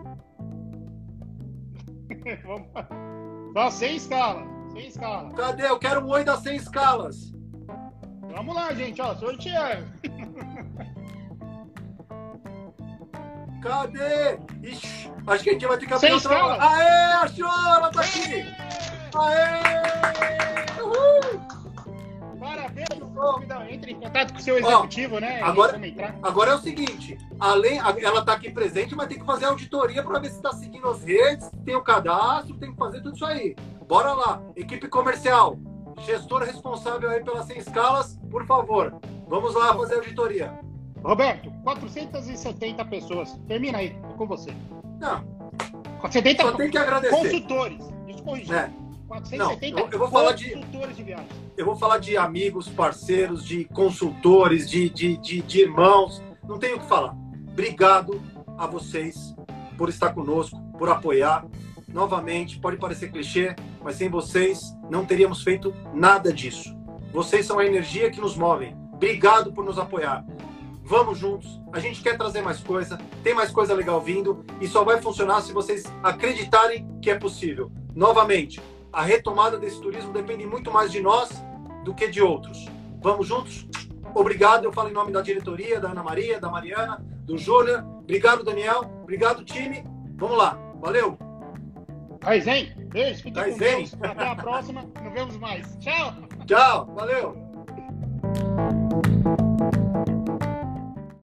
Só sem escala. Sem escala.
Cadê? Eu quero um oi das 100 escalas.
Vamos lá, gente. Ó, sorteando.
Cadê? Ixi, acho que a gente vai ter que
abrir
outra. Aê, achou! Ela tá aqui! Aê!
Parabéns! Entre em contato com o seu executivo, Ó, né?
Agora, agora é o seguinte: além, ela está aqui presente, mas tem que fazer auditoria para ver se está seguindo as redes, tem o cadastro, tem que fazer tudo isso aí. Bora lá, equipe comercial, gestor responsável aí pelas 100 escalas, por favor, vamos lá fazer auditoria.
Roberto, 470 pessoas. Termina aí, com você.
Não.
470
Só tem que agradecer.
Consultores. Descorrigir. É.
470 não, eu, eu vou falar de, consultores de viagem. Eu vou falar de amigos, parceiros, de consultores, de, de, de, de irmãos. Não tenho o que falar. Obrigado a vocês por estar conosco, por apoiar. Novamente, pode parecer clichê, mas sem vocês não teríamos feito nada disso. Vocês são a energia que nos move. Obrigado por nos apoiar. Vamos juntos. A gente quer trazer mais coisa, tem mais coisa legal vindo e só vai funcionar se vocês acreditarem que é possível. Novamente, a retomada desse turismo depende muito mais de nós do que de outros. Vamos juntos? Obrigado, eu falo em nome da diretoria, da Ana Maria, da Mariana, do Júlia. Obrigado, Daniel. Obrigado, time. Vamos lá. Valeu.
Aizen, beijo, fique com Deus. Até a próxima. Nos vemos mais. Tchau.
Tchau. Valeu.